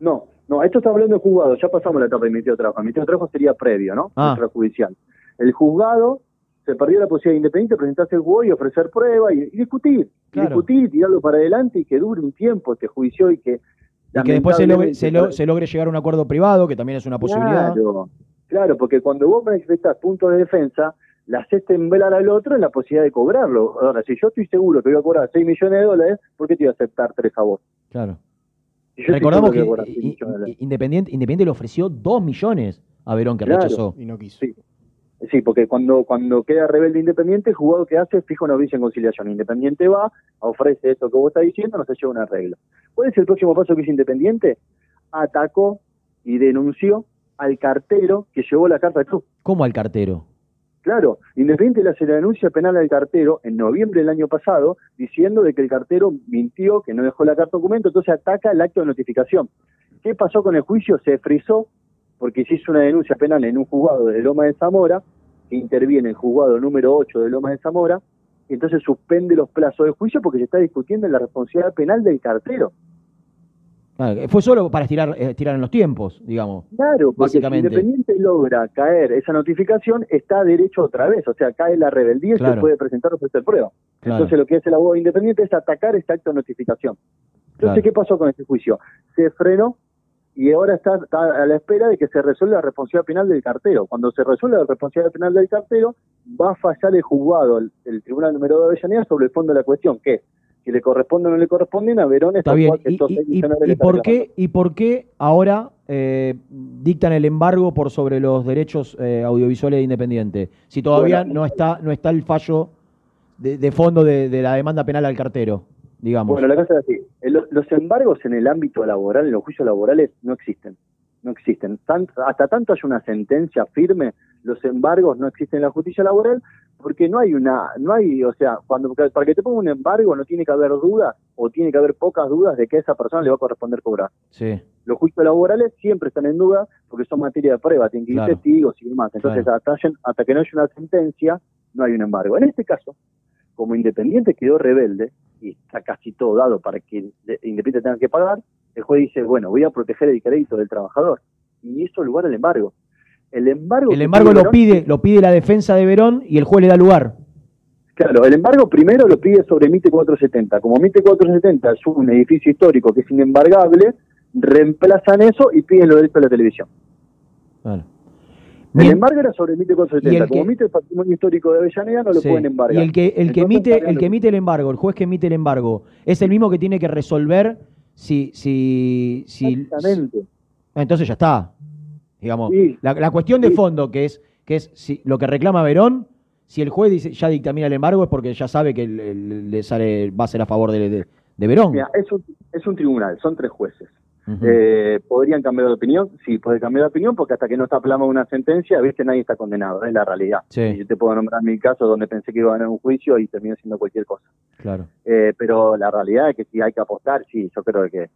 No, no, esto está hablando de juzgado, ya pasamos la etapa de mi tío trabajo. Mi tío trabajo sería previo, ¿no? Ah. Extrajudicial. El juzgado se perdió la posibilidad de independiente presentarse el juego y ofrecer prueba y, y discutir, y discutir y tirarlo para adelante y que dure un tiempo este juicio y que Y que después se logre, se, lo- lamentablemente- se logre llegar a un acuerdo privado, que también es una posibilidad. Claro, claro, porque cuando vos manifestás puntos de defensa, le haces temblar al otro en la posibilidad de cobrarlo. Ahora, si yo estoy seguro que voy a cobrar 6 millones de dólares, ¿por qué te voy a aceptar 3 a vos? Claro. Si Recordamos que voy a cobrar 6 I- millones de dólares. Independiente, Independiente le ofreció 2 millones a Verón, que Claro. rechazó. Y no quiso. Sí. Sí, porque cuando, cuando queda rebelde Independiente, el jugador que hace fija una audiencia en conciliación. Independiente va, ofrece esto que vos estás diciendo, no se lleva un arreglo. ¿Cuál es el próximo paso que hizo Independiente? Atacó y denunció al cartero que llevó la carta al club. ¿Cómo al cartero? Claro, Independiente le hace la denuncia penal al cartero en noviembre del año pasado, diciendo de que el cartero mintió, que no dejó la carta documento, entonces ataca el acto de notificación. ¿Qué pasó con el juicio? Se frizó porque se hizo una denuncia penal en un juzgado de Loma de Zamora, que interviene el juzgado número 8 de Loma de Zamora, y entonces suspende los plazos del juicio porque se está discutiendo la responsabilidad penal del cartero. Ah, fue solo para estirar, eh, estirar en los tiempos, digamos. Claro, porque si Básicamente. Independiente logra caer esa notificación, está derecho otra vez, o sea, cae la rebeldía y Claro. se puede presentar o ofrecer prueba. Claro. Entonces lo que hace el abogado independiente es atacar este acto de notificación. Entonces, Claro. ¿qué pasó con este juicio? Se frenó y ahora está, está a la espera de que se resuelva la responsabilidad penal del cartero. Cuando se resuelva la responsabilidad penal del cartero, va a fallar el juzgado, el, el tribunal número 2 de Avellaneda, sobre el fondo de la cuestión, que es si le corresponde o no le corresponden a Verón Está bien. ¿Y, y- y- y por qué, ¿Y por qué ahora eh, dictan el embargo por sobre los derechos eh, audiovisuales de Independiente? Si todavía Bueno. no está no está el fallo de, de fondo de, de la demanda penal al cartero, digamos. Bueno, la cosa es así. El- los embargos en el ámbito laboral, en los juicios laborales, no existen. No existen. Hasta tanto hay una sentencia firme, los embargos no existen en la justicia laboral porque no hay una, no hay, o sea, cuando para que te ponga un embargo no tiene que haber dudas o tiene que haber pocas dudas de que a esa persona le va a corresponder cobrar. sí. Los juicios laborales siempre están en duda porque son materia de prueba, tienen que ir Claro. testigos y demás. Entonces, Claro. hasta, hasta que no haya una sentencia, no hay un embargo. En este caso, como Independiente quedó rebelde y está casi todo dado para que de- Independiente tenga que pagar, el juez dice, bueno, voy a proteger el crédito del trabajador. Y hizo lugar al embargo. El embargo, El embargo lo Verón- pide, lo pide la defensa de Verón y el juez le da lugar. Claro, el embargo primero lo pide sobre MITE 470. Como MITE 470 es un edificio histórico que es inembargable, reemplazan eso y piden los derechos de la televisión. Claro. El embargo era sobre MITE 470. y el Como que- MITE es patrimonio histórico de Avellaneda, no lo Sí. pueden embargar. Y el que, el que emite, el que emite el embargo, el juez que emite el embargo, es el mismo que tiene que resolver si, si, si Exactamente. entonces ya está. Digamos, Sí. la, la cuestión de Sí. fondo, que es, que es si, lo que reclama Verón, si el juez dice, ya dictamina el embargo, es porque ya sabe que le sale, va a ser a favor de, de, de Verón. Mira, es un, es un tribunal, son tres jueces. Eh, ¿Podrían cambiar de opinión? Sí, puede cambiar de opinión porque hasta que no está plasmada una sentencia, viste, nadie está condenado, es la realidad. Sí. Yo te puedo nombrar mi caso donde pensé que iba a ganar un juicio y terminó siendo cualquier cosa. Claro. Eh, pero la realidad es que si hay que apostar, sí, yo creo de que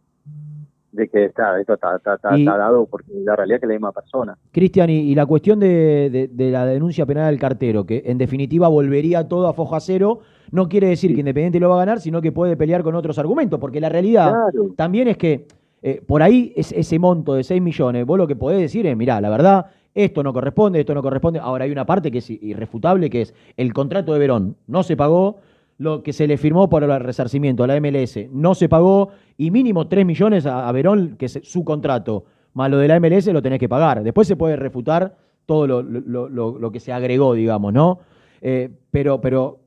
de que está, esto está, está, está- Y- está dado porque la realidad es que es la misma persona. Cristian, y, y la cuestión de, de- de la denuncia penal del cartero, que en definitiva volvería todo a foja cero, no quiere decir que Independiente lo va a ganar, sino que puede pelear con otros argumentos, porque la realidad Claro. también es que eh, por ahí es, ese monto de 6 millones, vos lo que podés decir es, mirá, la verdad, esto no corresponde, esto no corresponde. Ahora hay una parte que es irrefutable, que es el contrato de Verón no se pagó, lo que se le firmó por el resarcimiento a la MLS no se pagó y mínimo 3 millones a, Verón, que es su contrato, más lo de la MLS lo tenés que pagar. Después se puede refutar todo lo, lo- lo- lo que se agregó, digamos, ¿no? Eh, pero, pero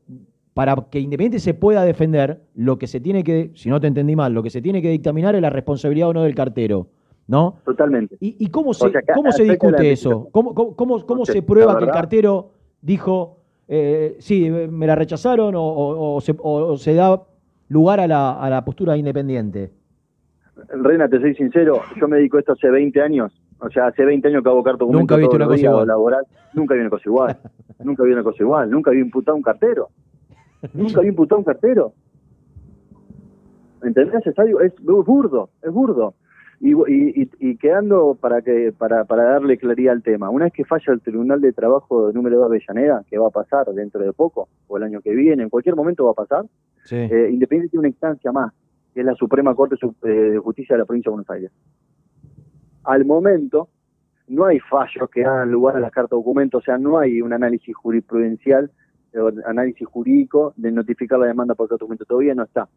para que Independiente se pueda defender, lo que se tiene que, si no te entendí mal, lo que se tiene que dictaminar es la responsabilidad o no del cartero, ¿no? Totalmente. ¿Y, y cómo se, O sea, que cómo se discute eso? ¿Cómo, cómo, cómo- se prueba que el cartero dijo, eh, sí, me la rechazaron o, o- o se, da lugar a la, a la postura de Independiente? Reina, te soy sincero, yo me dedico a esto hace 20 años. O sea, hace 20 años que hago carta Nunca viste todos una cosa igual. laboral. Nunca vi una cosa igual. nunca vi una cosa igual. Nunca vi imputado un cartero. Nunca vi imputado un cartero. ¿Entendés? Es algo, es burdo, es burdo. Y, y, y- quedando para que para, para darle claridad al tema, una vez que falla el Tribunal de Trabajo número 2 de Avellaneda, que va a pasar dentro de poco, o el año que viene, en cualquier momento va a pasar, eh, Independiente tiene una instancia más, que es la Suprema Corte eh, de Justicia de la Provincia de Buenos Aires. Al momento, no hay fallos que hagan lugar a las cartas documentos, o sea, no hay un análisis jurisprudencial, análisis jurídico de notificar la demanda por documento, todavía no está.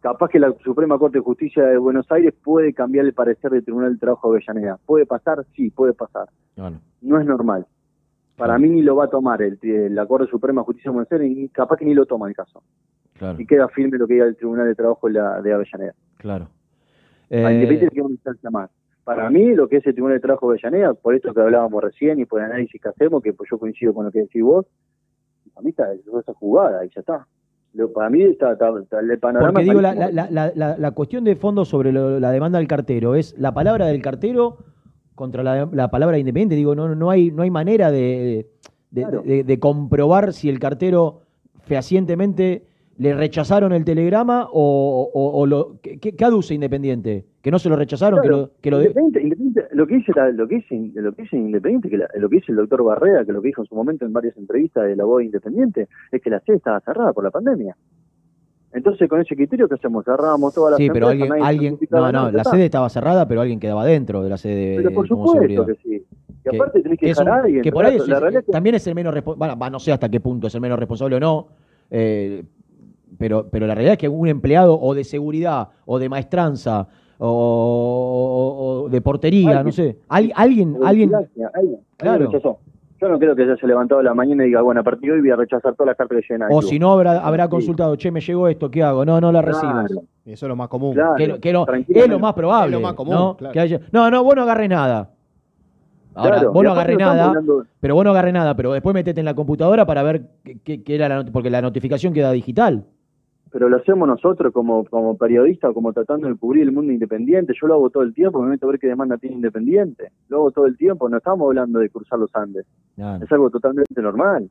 Capaz que la Suprema Corte de Justicia de Buenos Aires puede cambiar el parecer del Tribunal del Trabajo de Avellaneda. ¿Puede pasar? Sí, puede pasar. Bueno, No es normal. Para mí ni lo va a tomar el, la Corte Suprema de Justicia de Buenos Aires, y capaz que ni lo toma el caso. claro, Y queda firme lo que diga el Tribunal de Trabajo de, la, de Avellaneda. claro. Eh, Independiente queda una instancia más. Para mí, lo que es el Tribunal de Trabajo de Avellaneda, por esto que hablábamos recién y por el análisis que hacemos, que pues yo coincido con lo que decís vos, a mí está esa jugada y ya está. Lo- para mí está, está- está- el panorama. Porque digo, la, la- la- cuestión de fondo sobre lo- la demanda del cartero es la palabra del cartero contra la, la palabra de independiente. Digo, no, no, hay, no hay manera de, de- de- de comprobar si el cartero fehacientemente le rechazaron el telegrama o, o- o lo. ¿qué, qué aduce Independiente? ¿Que no se lo rechazaron? Claro, que lo, que lo de- Independiente, Independiente, lo que dice la- lo que dice, lo que dice Independiente, que la- lo que dice el doctor Barrera, que lo que dijo en su momento en varias entrevistas de la voz Independiente, es que la sede estaba cerrada por la pandemia. Entonces, con ese criterio, ¿qué hacemos? Cerrábamos todas las Sí, pero alguien, alguien no, no, la sede estaba cerrada, pero alguien quedaba dentro de la sede Pero por como supuesto que sí. Y Que- aparte tenés que, que dejar un- a alguien. que por ahí la es- realidad es que- también es el menos responsable, no sé hasta qué punto es el menos responsable o no, eh, pero, pero la realidad es que un empleado o de seguridad o de maestranza o, o- o de portería, no sé, al- alguien, alguien, Claro. rechazó. Yo no creo que se haya levantado la mañana y diga, bueno, a partir de hoy voy a rechazar todas las cartas que llegan o si no habrá, habrá consultado, che, me llegó esto, ¿qué hago? No, no la recibas. Claro. Y eso es lo más común. Claro. Que, no- que es lo más probable. Es lo más común, ¿no? claro. Que haya- no, no, vos no agarres nada. Ahora, Claro, vos no estamos nada, hablando- pero vos no agarres nada, pero después metete en la computadora para ver qué, qué- era la not- porque la notificación queda digital. Pero lo hacemos nosotros como, como periodistas, como tratando de cubrir el mundo independiente. Yo lo hago todo el tiempo, me meto a ver qué demanda tiene Independiente. Lo hago todo el tiempo, no estamos hablando de cruzar los Andes. Es algo totalmente normal.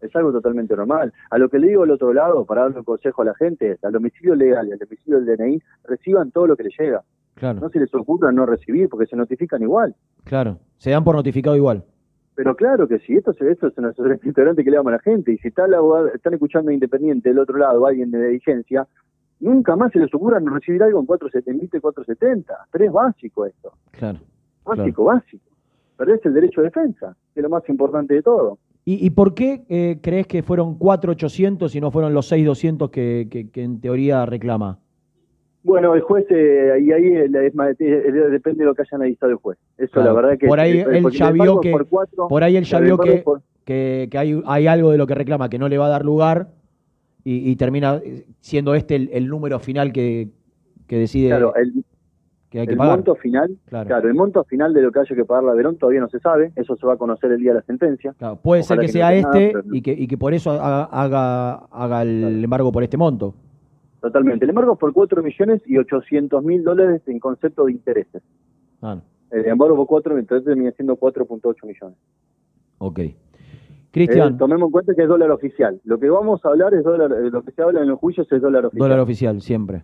Es algo totalmente normal. A lo que le digo al otro lado, para darle un consejo a la gente, es al domicilio legal y al domicilio del DNI, reciban todo lo que les llega. Claro, No se les ocurra no recibir, porque se notifican igual. claro. Se dan por notificado igual. Pero claro que sí, esto, esto es una asesor integrante que le damos a la gente. Y si está están escuchando Independiente del otro lado, alguien de diligencia, nunca más se les ocurra no recibir algo en 470 y 470. Pero es básico esto. Claro. Básico, básico. Perdés el derecho de defensa, que es lo más importante de todo. ¿Y, y por qué eh, crees que fueron 4.800 y no fueron los 6.200 que, que, que en teoría reclama? Bueno, el juez, eh, y ahí eh, es más- eh, depende de lo que haya analizado el juez. Eso Claro. la verdad que... por ahí eh, él ya vio que por cuatro, por ahí él ya vio que, por- que, que hay, hay algo de lo que reclama que no le va a dar lugar y, y termina eh, siendo este el, el número final que, que decide Claro, el, que hay que el pagar. monto final, Claro. claro. el monto final de lo que haya que pagar la Verón todavía no se sabe, eso se va a conocer el día de la sentencia. Puede ser que, sea este no. y, que, y que por eso haga, haga, haga el embargo por este monto. Totalmente. El embargo es por 4 millones y 800 mil dólares en concepto de intereses. Ah, no. El embargo por 4, entonces termina siendo 4.8 millones. ok. Cristian, Eh, tomemos en cuenta que es dólar oficial. Lo que vamos a hablar es dólar, eh, lo que se habla en los juicios es dólar oficial. dólar oficial, siempre.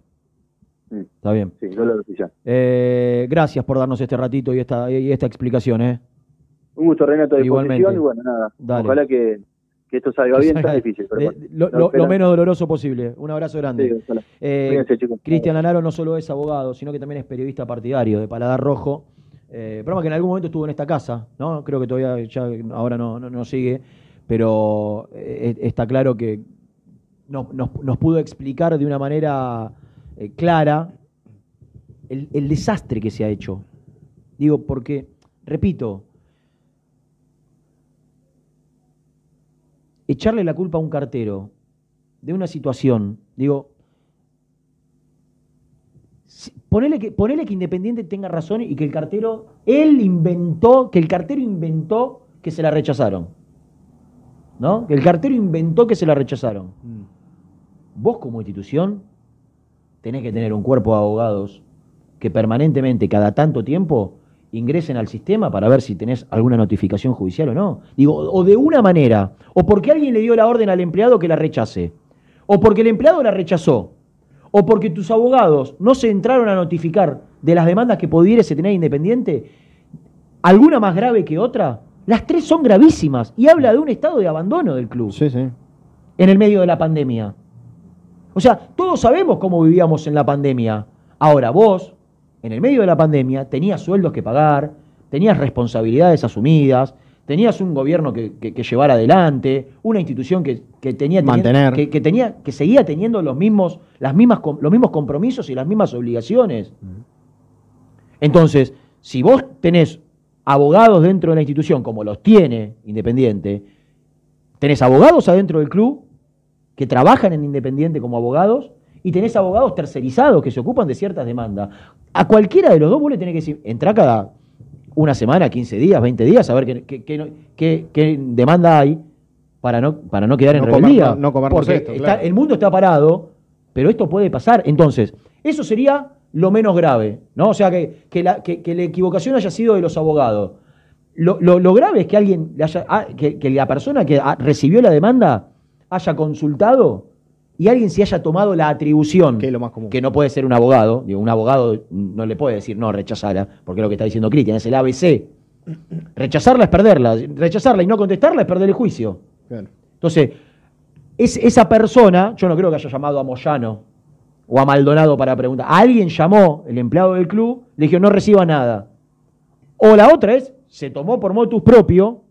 Mm. Está bien. Sí, dólar oficial. Eh, gracias por darnos este ratito y esta, y esta explicación. ¿eh? Un gusto, Renato, de Igualmente. y bueno, nada. Dale. Ojalá que, que esto salga bien, tan difícil. Pero bueno. lo, menos doloroso posible. Un abrazo grande. Sí. Eh. Cristian Lanaro no solo es abogado, sino que también es periodista partidario de Paladar Rojo. Eh, programa que en algún momento estuvo en esta casa, ¿no? Creo que todavía ya ahora no, no, no sigue, pero eh, está claro que, nos, nos- nos pudo explicar de una manera eh, clara el, el desastre que se ha hecho. Digo, porque, repito, echarle la culpa a un cartero de una situación, digo, ponele que, ponele que Independiente tenga razón y que el cartero, él inventó, que el cartero inventó que se la rechazaron. ¿No? Que el cartero inventó que se la rechazaron. Vos como institución tenés que tener un cuerpo de abogados que permanentemente, cada tanto tiempo, ingresen al sistema para ver si tenés alguna notificación judicial o no. Digo, o de una manera, o porque alguien le dio la orden al empleado que la rechace, o porque el empleado la rechazó, o porque tus abogados no se entraron a notificar de las demandas que pudiese tener Independiente, alguna más grave que otra, las tres son gravísimas y habla de un estado de abandono del club en el medio de la pandemia. O sea, todos sabemos cómo vivíamos en la pandemia. Ahora vos, en el medio de la pandemia, tenías sueldos que pagar, tenías responsabilidades asumidas, tenías un gobierno que, que- que llevar adelante, una institución que, que tenía, Mantener. que, que tenía, que seguía teniendo los mismos, las mismas, los mismos compromisos y las mismas obligaciones. Entonces, si vos tenés abogados dentro de la institución, como los tiene Independiente, tenés abogados adentro del club que trabajan en Independiente como abogados y tenés abogados tercerizados que se ocupan de ciertas demandas. A cualquiera de los dos vos le tenés que decir, entra cada una semana, 15 días, 20 días, a ver qué, qué- qué- qué- qué demanda hay para no, para no quedar en No comer- rebeldía. no- no comernos Porque esto, está- claro. el mundo está parado, pero esto puede pasar. Entonces, eso sería lo menos grave, ¿no? O sea, que, que la, que- que la equivocación haya sido de los abogados. Lo, lo- lo grave es que alguien, haya- ah, que, la persona que recibió la demanda haya consultado y alguien se haya tomado la atribución, que, no puede ser un abogado, digo, un abogado no le puede decir no, rechazala, porque es lo que está diciendo Cristian, es el ABC. Rechazarla es perderla, rechazarla y no contestarla es perder el juicio. Entonces, es, esa persona, yo no creo que haya llamado a Moyano o a Maldonado para preguntar. Alguien llamó, el empleado del club, le dijo no reciba nada. O la otra es, se tomó por motus propio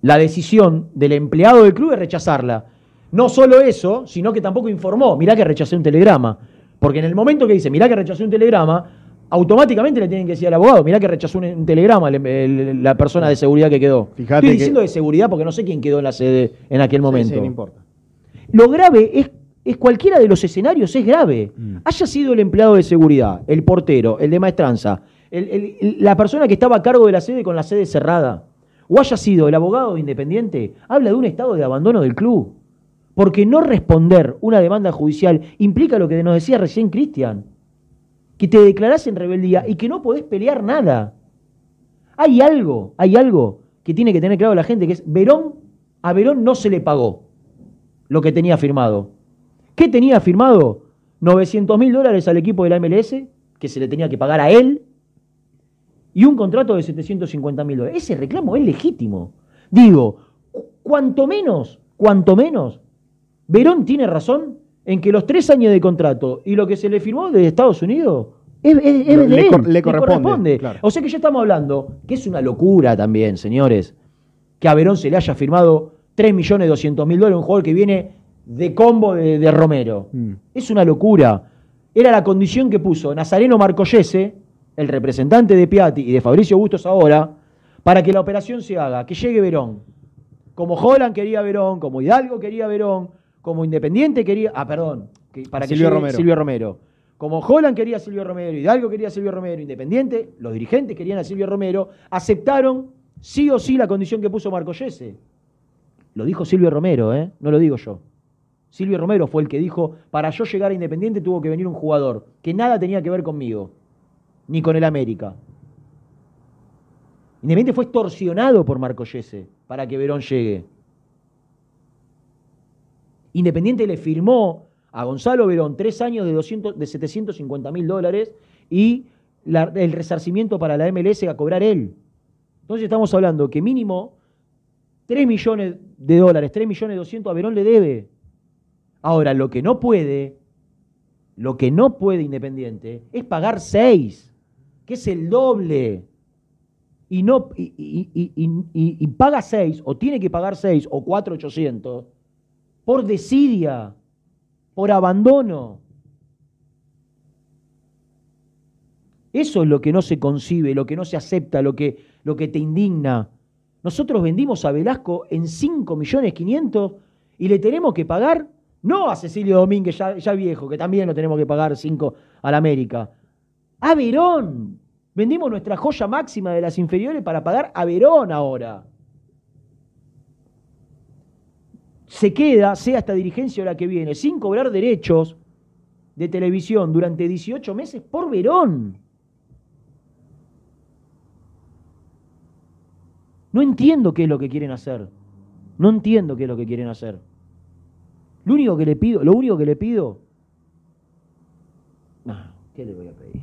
la decisión del empleado del club de rechazarla. No solo eso, sino que tampoco informó, mirá que rechacé un telegrama. Porque en el momento que dice, mirá que rechacé un telegrama, automáticamente le tienen que decir al abogado, mirá que rechazó un, un telegrama el- el- la persona de seguridad que quedó. Fíjate Estoy que- diciendo de seguridad porque no sé quién quedó en la sede en aquel momento. sí, no importa. Lo grave es, es cualquiera de los escenarios, es grave. Haya sido el empleado de seguridad, el portero, el de maestranza, el- la persona que estaba a cargo de la sede con la sede cerrada, o haya sido el abogado de independiente, habla de un estado de abandono del club. Porque no responder una demanda judicial implica lo que nos decía recién Cristian, que te declarás en rebeldía y que no podés pelear nada. Hay algo, hay algo que tiene que tener claro la gente, que es Verón, a Verón no se le pagó lo que tenía firmado. ¿Qué tenía firmado? 900 mil dólares al equipo de la MLS, que se le tenía que pagar a él, y un contrato de 750 mil dólares. Ese reclamo es legítimo. Digo, cu- cuanto menos, cuanto menos, Verón tiene razón en que los tres años de contrato y lo que se le firmó desde Estados Unidos es, es- es Lo- de le él, cor- le corresponde, claro. O sea que ya estamos hablando, que es una locura también, señores, que a Verón se le haya firmado 3 millones 200 mil dólares un jugador que viene de combo de, de Romero. Es una locura. Era la condición que puso Nazareno Marcollese, el representante de Piatti y de Fabricio Bustos ahora, para que la operación se haga, que llegue Verón. Como Holland quería Verón, como Hidalgo quería Verón, como Independiente quería. Ah, perdón. que- para que Silvio llegue Romero. Silvio Romero. Como Holland quería a Silvio Romero, Hidalgo quería a Silvio Romero, Independiente, los dirigentes querían a Silvio Romero, aceptaron sí o sí la condición que puso Marcollese. Lo dijo Silvio Romero, ¿eh? no lo digo yo. Silvio Romero fue el que dijo, para yo llegar a Independiente tuvo que venir un jugador que nada tenía que ver conmigo, ni con el América. Independiente fue extorsionado por Marcollese para que Verón llegue. Independiente le firmó a Gonzalo Verón tres años de, 200, de 750 mil dólares y el resarcimiento para la MLS a cobrar él. Entonces estamos hablando que mínimo 3 millones de dólares, 3 millones 200 a Verón le debe. Ahora, lo que no puede, lo que no puede Independiente es pagar 6, que es el doble. Y, no, y- y- y- y paga 6, o tiene que pagar 6, o 4,800, por desidia, por abandono. Eso es lo que no se concibe, lo que no se acepta, lo que, lo que te indigna. Nosotros vendimos a Velasco en 5 millones 500 y le tenemos que pagar, no a Cecilio Domínguez, ya, ya viejo, que también lo tenemos que pagar 5 al América, a Verón. Vendimos nuestra joya máxima de las inferiores para pagar a Verón ahora. Se queda, sea esta dirigencia o la que viene, sin cobrar derechos de televisión durante 18 meses por Verón. No entiendo qué es lo que quieren hacer. No entiendo qué es lo que quieren hacer. Lo único que le pido, lo único que le pido. No, ¿qué le voy a pedir?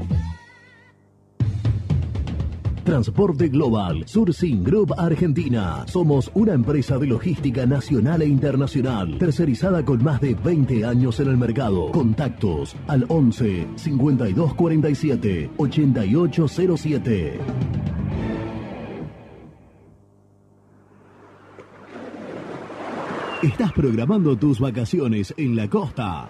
Transporte Global, Surcing Group Argentina. Somos una empresa de logística nacional e internacional, tercerizada con más de 20 años en el mercado. Contactos al 11 5247 8807. ¿Estás programando tus vacaciones en la costa?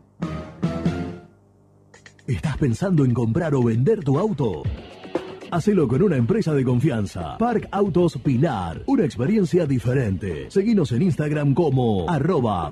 ¿Estás pensando en comprar o vender tu auto? Hacelo con una empresa de confianza. Park Autos Pilar. Una experiencia diferente. Seguinos en Instagram como arroba.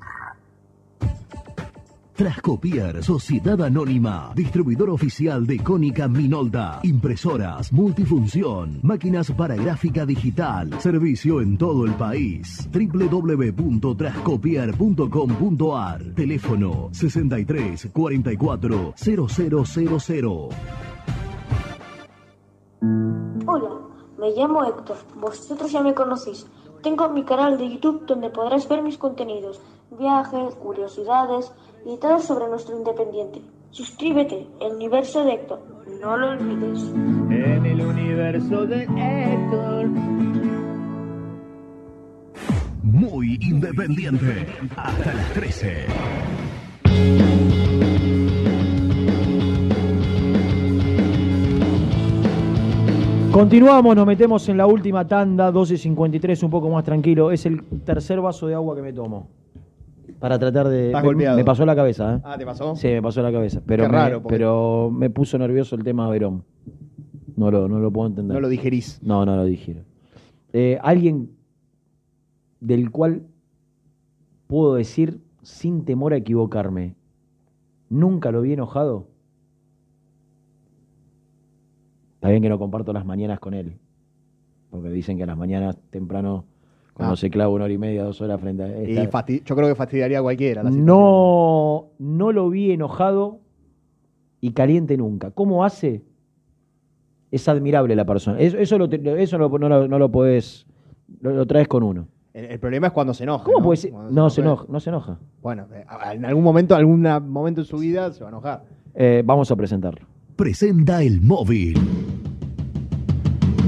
Trascopier, Sociedad Anónima, distribuidor oficial de Cónica Minolta, impresoras, multifunción, máquinas para gráfica digital, servicio en todo el país. www.trascopier.com.ar, teléfono 63 44 0000. Hola, me llamo Héctor. Vosotros ya me conocéis. Tengo mi canal de YouTube donde podrás ver mis contenidos, viajes, curiosidades y todo sobre nuestro independiente. Suscríbete, el universo de Héctor. No lo olvides. En el universo de Héctor. Muy independiente. Hasta las 13. Continuamos, nos metemos en la última tanda, 12.53, un poco más tranquilo. Es el tercer vaso de agua que me tomo. Para tratar de. Estás me, golpeado. me pasó la cabeza, ¿eh? Ah, ¿te pasó? Sí, me pasó la cabeza. Pero, Qué me, raro, porque- pero me puso nervioso el tema de Verón. No lo, no lo puedo entender. No lo digerís. No, no lo digiero. Eh, alguien del cual puedo decir, sin temor a equivocarme, nunca lo vi enojado. Está bien que no comparto las mañanas con él. Porque dicen que a las mañanas temprano, cuando Ah. se clava una hora y media, dos horas frente a. Y yo creo que fastidiaría a cualquiera. La situación. no, no lo vi enojado y caliente nunca. ¿Cómo hace? Es admirable la persona. Eso, eso, lo, no, lo, no lo podés. Lo, lo traes con uno. El, el problema es cuando se enoja. ¿Cómo ¿no? puede ser? No, se enoja. enoja, no se enoja. Bueno, eh, en algún momento, algún momento en su vida se va a enojar. Eh, vamos a presentarlo. Presenta el móvil.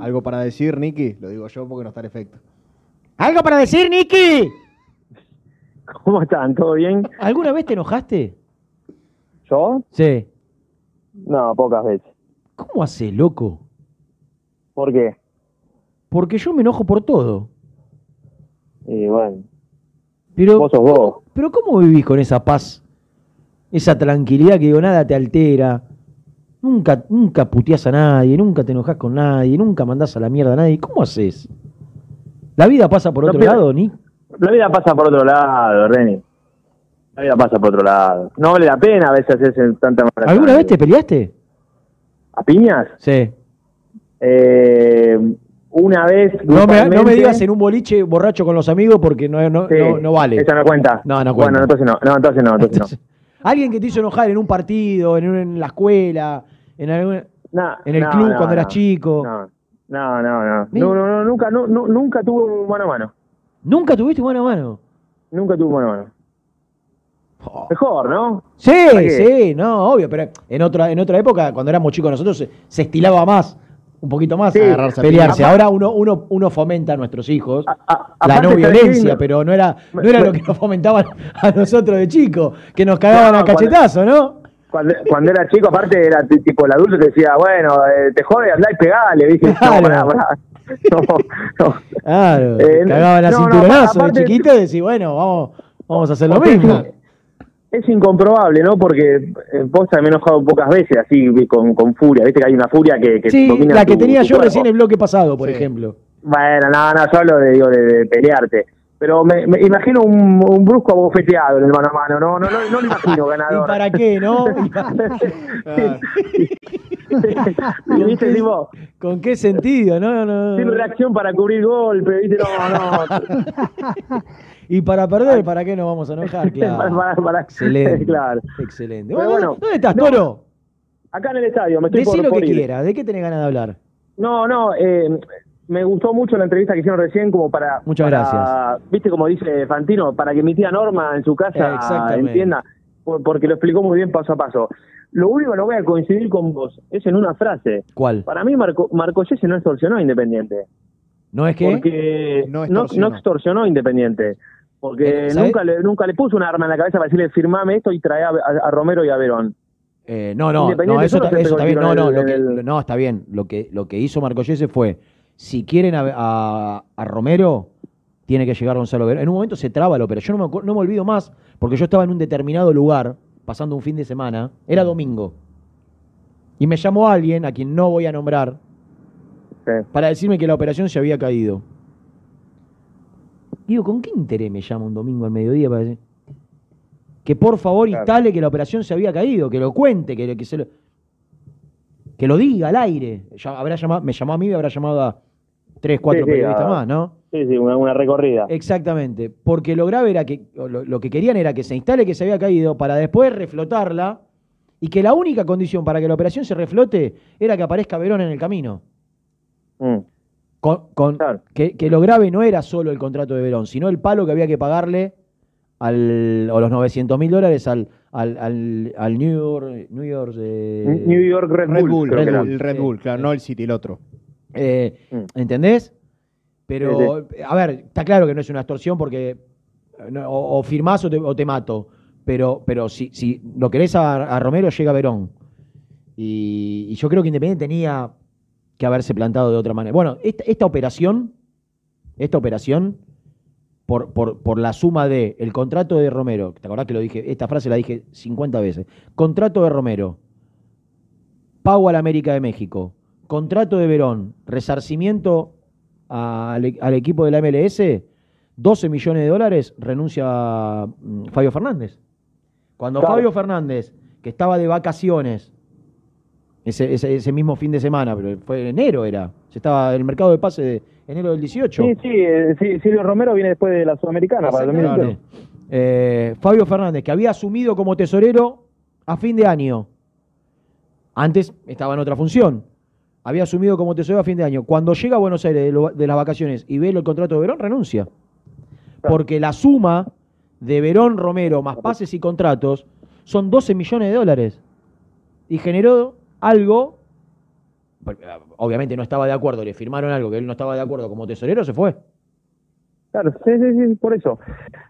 ¿Algo para decir, Nicky? Lo digo yo porque no está el efecto. ¿Algo para decir, Nicky? ¿Cómo están? ¿Todo bien? ¿Alguna vez te enojaste? ¿Yo? Sí. No, pocas veces. ¿Cómo haces, loco? ¿Por qué? Porque yo me enojo por todo. Y bueno, Pero, vos sos vos. pero ¿cómo vivís con esa paz? Esa tranquilidad que digo, nada te altera. Nunca, nunca puteás a nadie, nunca te enojas con nadie, nunca mandás a la mierda a nadie. ¿Cómo haces? ¿La vida pasa por otro lado, Nick? La vida pasa por otro lado, Reni. La vida pasa por otro lado. No vale la pena a veces hacerse tanta mala ¿Alguna vez te peleaste? ¿A piñas? Sí. Eh, una vez. No me, no me digas en un boliche borracho con los amigos porque no, no, Sí, no, no vale. Esa no cuenta. No, no Bueno, cuenta. entonces no. No, entonces no. Entonces no. Alguien que te hizo enojar en un partido, en, un- en la escuela, en, algún- en el club cuando eras chico. No, no, no, no. No, no, nunca, no, no, nunca tuve un mano a mano. ¿Nunca tuviste mano a mano? Nunca tuve mano a mano. Mejor, ¿no? Sí, sí, no, obvio, pero en otra, en otra época, cuando éramos chicos nosotros, se, se estilaba más, un poquito más, Sí. agarrarse a Pelearse. Ahora uno, uno, uno fomenta a nuestros hijos la no violencia, No- pero no era, no era me- lo que nos fomentaban a nosotros de chicos, que nos cagaban No, a cachetazo, ¿no? Cuando, cuando era chico, aparte, era tipo el adulto te decía, bueno, eh, te jode, andá y pegale, ¿viste? No, pará, pará. No, no. Claro, Eh, te cagaban a no, cinturonazo aparte- de chiquito y decís, bueno, vamos, vamos a hacer lo mismo. Es incomprobable, ¿no? Porque también me he enojado pocas veces así, con, con furia, ¿viste? Que hay una furia que, que Sí, domina la que tu- tenía tu yo cuerpo. recién el bloque pasado, por ejemplo. Bueno, no, no, yo hablo de, digo, de, de pelearte. Pero me, me imagino un, un brusco abofeteado en el mano a mano, no, no, no, no lo imagino ganador. ¿Y para qué, no? Y viste, tipo, ¿Con qué sentido? No, no, sin no. reacción para cubrir golpe, viste, no, no. Y para perder, ¿para qué nos vamos a enojar? Claro. Para- para- para- Excelente. Claro. Excelente. Bueno, bueno, ¿dónde estás, Toro? Acá en el estadio, me estoy Decí por, lo por que ir. quieras. ¿De qué tenés ganas de hablar? No, no, eh, me gustó mucho la entrevista que hicieron recién como para... Muchas para- gracias. Viste como dice Fantino, para que mi tía Norma en su casa entienda, por- porque lo explicó muy bien paso a paso. Lo único que no voy a coincidir con vos es en una frase. ¿Cuál? Para mí Marco, Marco Yese no extorsionó a Independiente. ¿No es que? Porque no, no extorsionó. extorsionó a Independiente. Porque Eh, nunca le, nunca le puso un arma en la cabeza para decirle firmame esto y trae a, a- a Romero y a Verón. Eh, no, no, Independiente no, eso, está, eso bien. No, no, lo que, el- no, está bien. Lo que, lo que hizo Marcollese fue, si quieren a, a- a Romero, tiene que llegar Gonzalo Verón. En un momento se traba la operación. Yo no me, acu- no me olvido más, porque yo estaba en un determinado lugar, pasando un fin de semana, era domingo. Y me llamó alguien, a quien no voy a nombrar, para decirme que la operación se había caído. Digo, ¿con qué interés me llama un domingo al mediodía para decir? Que por favor instale que la operación se había caído, que lo cuente, que, que se lo, que lo diga al aire. Ya habrá llamado, me llamó a mí y habrá llamado a tres, cuatro Sí, sí, periodistas a- más, ¿no? Sí, sí, una, una recorrida. Exactamente, porque lo grave era que, o lo, lo que querían era que se instale que se había caído para después reflotarla y que la única condición para que la operación se reflote era que aparezca Verón en el camino. Mm. Con, con- que, que lo grave no era solo el contrato de Verón, sino el palo que había que pagarle al, o los 900 mil dólares al, al, al, al New York, New York, eh, New York Red, Red Bull. Bull, que era. el Red Bull, claro, no el City, el otro. Eh, ¿Entendés? Pero, a ver, está claro que no es una extorsión porque no, o, o firmás o te, o te mato. Pero, pero si, si lo querés a, a Romero, llega Verón. Y, y yo creo que Independiente tenía que haberse plantado de otra manera. Bueno, esta, esta operación, esta operación, por, por, por la suma de el contrato de Romero, ¿te acordás que lo dije? Esta frase la dije 50 veces. Contrato de Romero, pago a la América de México, contrato de Verón, resarcimiento al, e- al equipo de la MLS, 12 millones de dólares, renuncia mm, Fabio Fernández. Cuando Claro. Fabio Fernández, que estaba de vacaciones, ese, ese, ese mismo fin de semana, pero fue en enero era, se estaba en el mercado de pase de enero del 18. Sí, sí, eh, sí, Silvio Romero viene después de la Sudamericana para el 2021. Exactamente. Eh, Fabio Fernández, que había asumido como tesorero a fin de año. Antes estaba en otra función. Había asumido como tesorero a fin de año. Cuando llega a Buenos Aires de, lo- de las vacaciones y ve el contrato de Verón, renuncia. Porque la suma de Verón Romero más pases y contratos son 12 millones de dólares. Y generó algo. ah, Obviamente no estaba de acuerdo, le firmaron algo que él no estaba de acuerdo como tesorero, se fue. Claro, sí, sí, sí, por eso.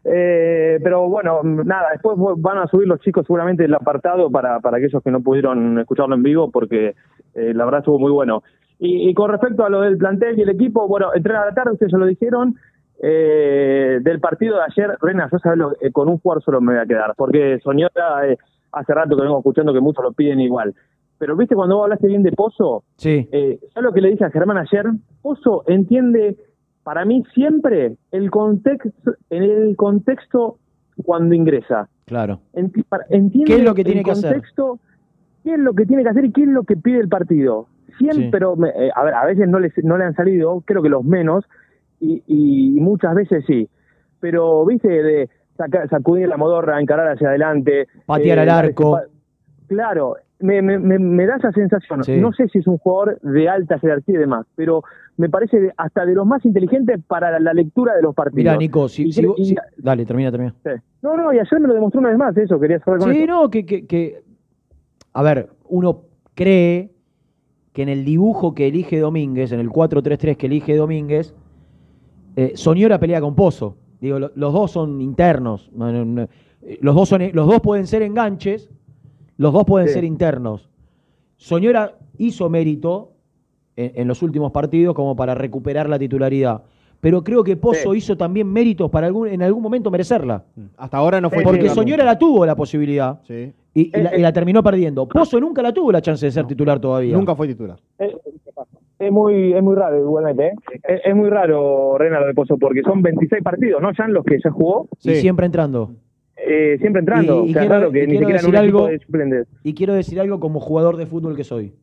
Eh, pero bueno, nada, después van a subir los chicos seguramente el apartado para, para aquellos que no pudieron escucharlo en vivo, porque Eh, la verdad estuvo muy bueno. Y, y con respecto a lo del plantel y el equipo, bueno, entrenar a la tarde, ustedes ya lo dijeron. Eh, del partido de ayer, Rena, yo sabes, eh, con un jugador solo me voy a quedar, porque Soñora eh, hace rato que vengo escuchando que muchos lo piden igual. Pero viste cuando vos hablaste bien de Pozo, Sí. ¿sabes lo que le dije a Germán ayer? Pozo entiende, para mí siempre, el contexto, en el contexto cuando ingresa. Claro. Entiende ¿Qué es lo que tiene el que hacer? Qué es lo que tiene que hacer y qué es lo que pide el partido. Siempre, Sí. pero eh, a ver, a veces no, les, no le han salido, creo que los menos, y, y muchas veces sí. Pero, viste, de saca- sacudir la modorra, encarar hacia adelante. Patear al dar ese arco. Claro, me, me, me, me da esa sensación. Sí. No sé si es un jugador de alta jerarquía y demás, pero me parece hasta de los más inteligentes para la, la lectura de los partidos. Mira, Nico, si, Y si cre- vos- y- si- dale, termina, termina. sí. No, no, y ayer me lo demostró una vez más, eso, quería saber con Sí, eso. no, que, que, que- A ver, uno cree que en el dibujo que elige Domínguez, en el 4-3-3 que elige Domínguez, eh, Soñora pelea con Pozo. Digo, lo- los dos son internos. no, no, no. Los dos, son, los dos pueden ser enganches, los dos pueden Sí. ser internos. Soñora hizo mérito en, en los últimos partidos como para recuperar la titularidad. Pero creo que Pozo hizo también méritos para algún, en algún momento merecerla. Hasta ahora no fue Porque Soñora la tuvo la posibilidad Sí. Y, y la, y la terminó perdiendo. Pozo nunca la tuvo la chance de ser titular todavía. Nunca fue titular. Es, es muy es muy raro igualmente, ¿eh? Es, es muy raro, Rena, lo de Pozo, porque son 26 partidos, ¿no? Ya en los que ya jugó, Y siempre entrando. eh, siempre entrando. Y- y o sea, quiero- es raro que y ni siquiera en un algo- de suplentes. Y quiero decir algo como jugador de fútbol que soy.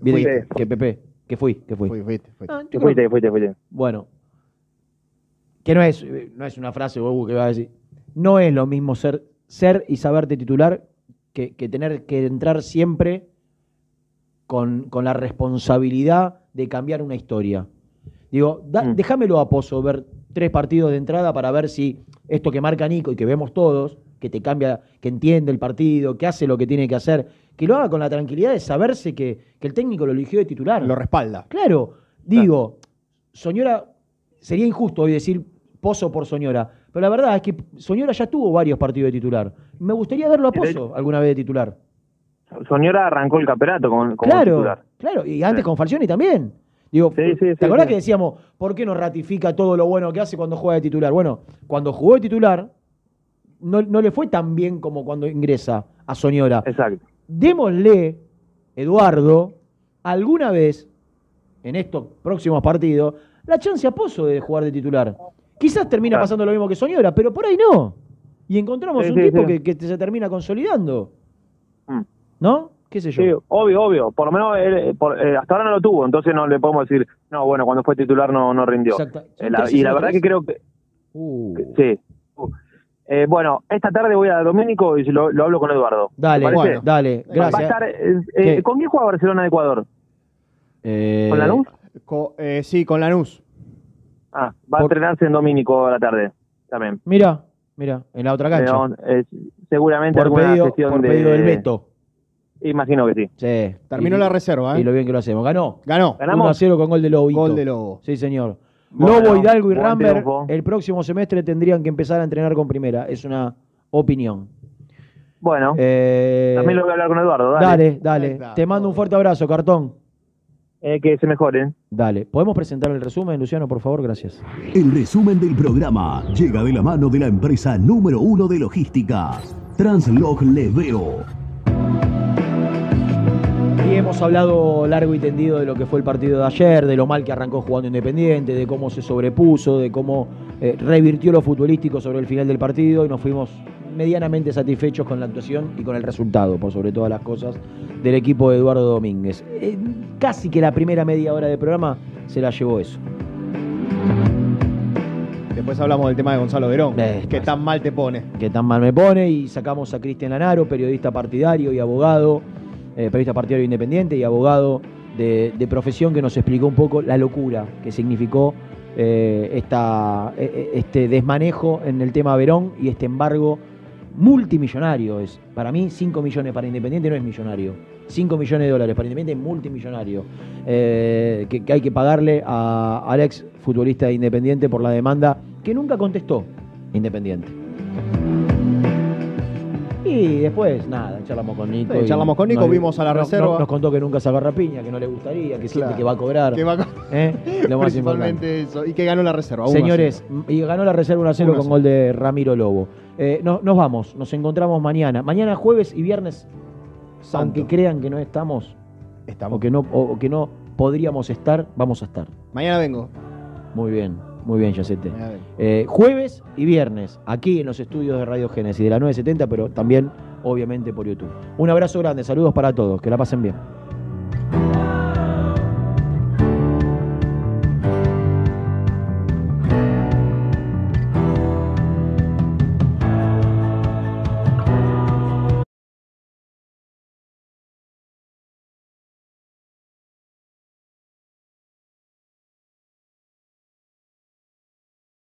Fuiste. que Pepe, que fui, que fui. fuiste, Ah, yo Que creo- fuiste, fuiste, fuiste. Bueno, que no es, eh, no es una frase Bobu, que va a decir. No es lo mismo ser, ser y saberte titular que, que tener que entrar siempre con, con la responsabilidad de cambiar una historia. Digo, da- Mm. déjamelo a Pozo ver tres partidos de entrada para ver si esto que marca Nico y que vemos todos, que te cambia, que entiende el partido, que hace lo que tiene que hacer, que lo haga con la tranquilidad de saberse que, que el técnico lo eligió de titular. Lo respalda. Claro, digo, Soñora, sería injusto hoy decir Pozo por Soñora, pero la verdad es que Soñora ya tuvo varios partidos de titular. Me gustaría verlo a Pozo alguna vez de titular. Soñora arrancó el campeonato con, como Claro, titular. claro, y antes con Falcioni también. Digo, ¿te acordás sí. que decíamos, ¿por qué no ratifica todo lo bueno que hace cuando juega de titular? Bueno, cuando jugó de titular, no, no le fue tan bien como cuando ingresa a Soñora. Exacto. Démosle, Eduardo, alguna vez, en estos próximos partidos, la chance a Pozo de jugar de titular. Quizás termina Claro. pasando lo mismo que Soñora, pero por ahí no. Y encontramos Sí, un sí, tipo sí. Que, que se termina consolidando. Mm. ¿No? ¿Qué sé yo? Sí, obvio, obvio. Por lo menos él, por- eh, hasta ahora no lo tuvo, entonces no le podemos decir, no, bueno, cuando fue titular no, no rindió. Exacto. Eh, la- ¿Tres y la verdad que creo que Uh. sí. Uh. Eh, bueno, esta tarde voy a Domínico y lo, lo hablo con Eduardo. ¿Te Dale, bueno, dale, Va- gracias. Va a estar, eh, eh. ¿Con quién juega Barcelona de Ecuador? Eh, ¿Con Lanús? Co- eh, sí, con Lanús. Ah, va a entrenarse en Domínico a la tarde también. Mira, mira, en la otra cancha. Eh, eh, seguramente por alguna pedido, gestión por de... pedido del Beto. Imagino que sí. Sí. Terminó Y- la reserva, ¿eh? Y lo bien que lo hacemos. Ganó. Ganó. 1 a 0 con gol de Lobo. Gol de Lobo. Sí, señor. Bueno, Lobo, Hidalgo y triunfo. el próximo semestre tendrían que empezar a entrenar con primera. Es una opinión. Bueno, Eh, también lo voy a hablar con Eduardo. Dale, Dale, dale. Te mando un fuerte abrazo, cartón. Eh, que se mejoren. Dale. ¿Podemos presentar el resumen, Luciano, por favor? Gracias. El resumen del programa llega de la mano de la empresa número uno de logística, Translog Leveo. Y hemos hablado largo y tendido de lo que fue el partido de ayer, de lo mal que arrancó jugando Independiente, de cómo se sobrepuso, de cómo eh, revirtió lo futbolístico sobre el final del partido y nos fuimos medianamente satisfechos con la actuación y con el resultado, por sobre todas las cosas, del equipo de Eduardo Domínguez. Eh, casi que la primera media hora de programa se la llevó eso. Después hablamos del tema de Gonzalo Verón. Eh, que tan mal te pone. que tan mal me pone y sacamos a Cristian Lanaro, periodista partidario y abogado, eh, periodista partidario independiente y abogado de, de profesión que nos explicó un poco la locura que significó eh, esta, eh, eh, este desmanejo en el tema Verón y este embargo multimillonario. Es, para mí 5 millones para Independiente no es millonario. 5 millones de dólares para Independiente es multimillonario. Eh, que, que hay que pagarle a, al ex futbolista de Independiente por la demanda que nunca contestó Independiente. Y después, nada, charlamos con Nico. Sí, y charlamos con Nico, nos- vimos a la no- reserva. no- nos contó que nunca se agarra piña, que no le gustaría, que siente Claro. que va a cobrar. Que va a co- ¿Eh? Lo más importante. Principalmente eso. Y que ganó la reserva. 1 a Señores, y ganó la reserva 1 a 0 1 a con 0. gol de Ramiro Lobo. Eh, no- nos vamos, nos encontramos mañana. Mañana jueves y viernes, aunque crean que no estamos, Estamos. O, que no, o que no podríamos estar, vamos a estar. Mañana vengo. Muy bien, muy bien, Yacete. Eh, jueves y viernes, aquí en los estudios de Radio Génesis de la 970, pero también, obviamente, por YouTube. Un abrazo grande, saludos para todos, que la pasen bien.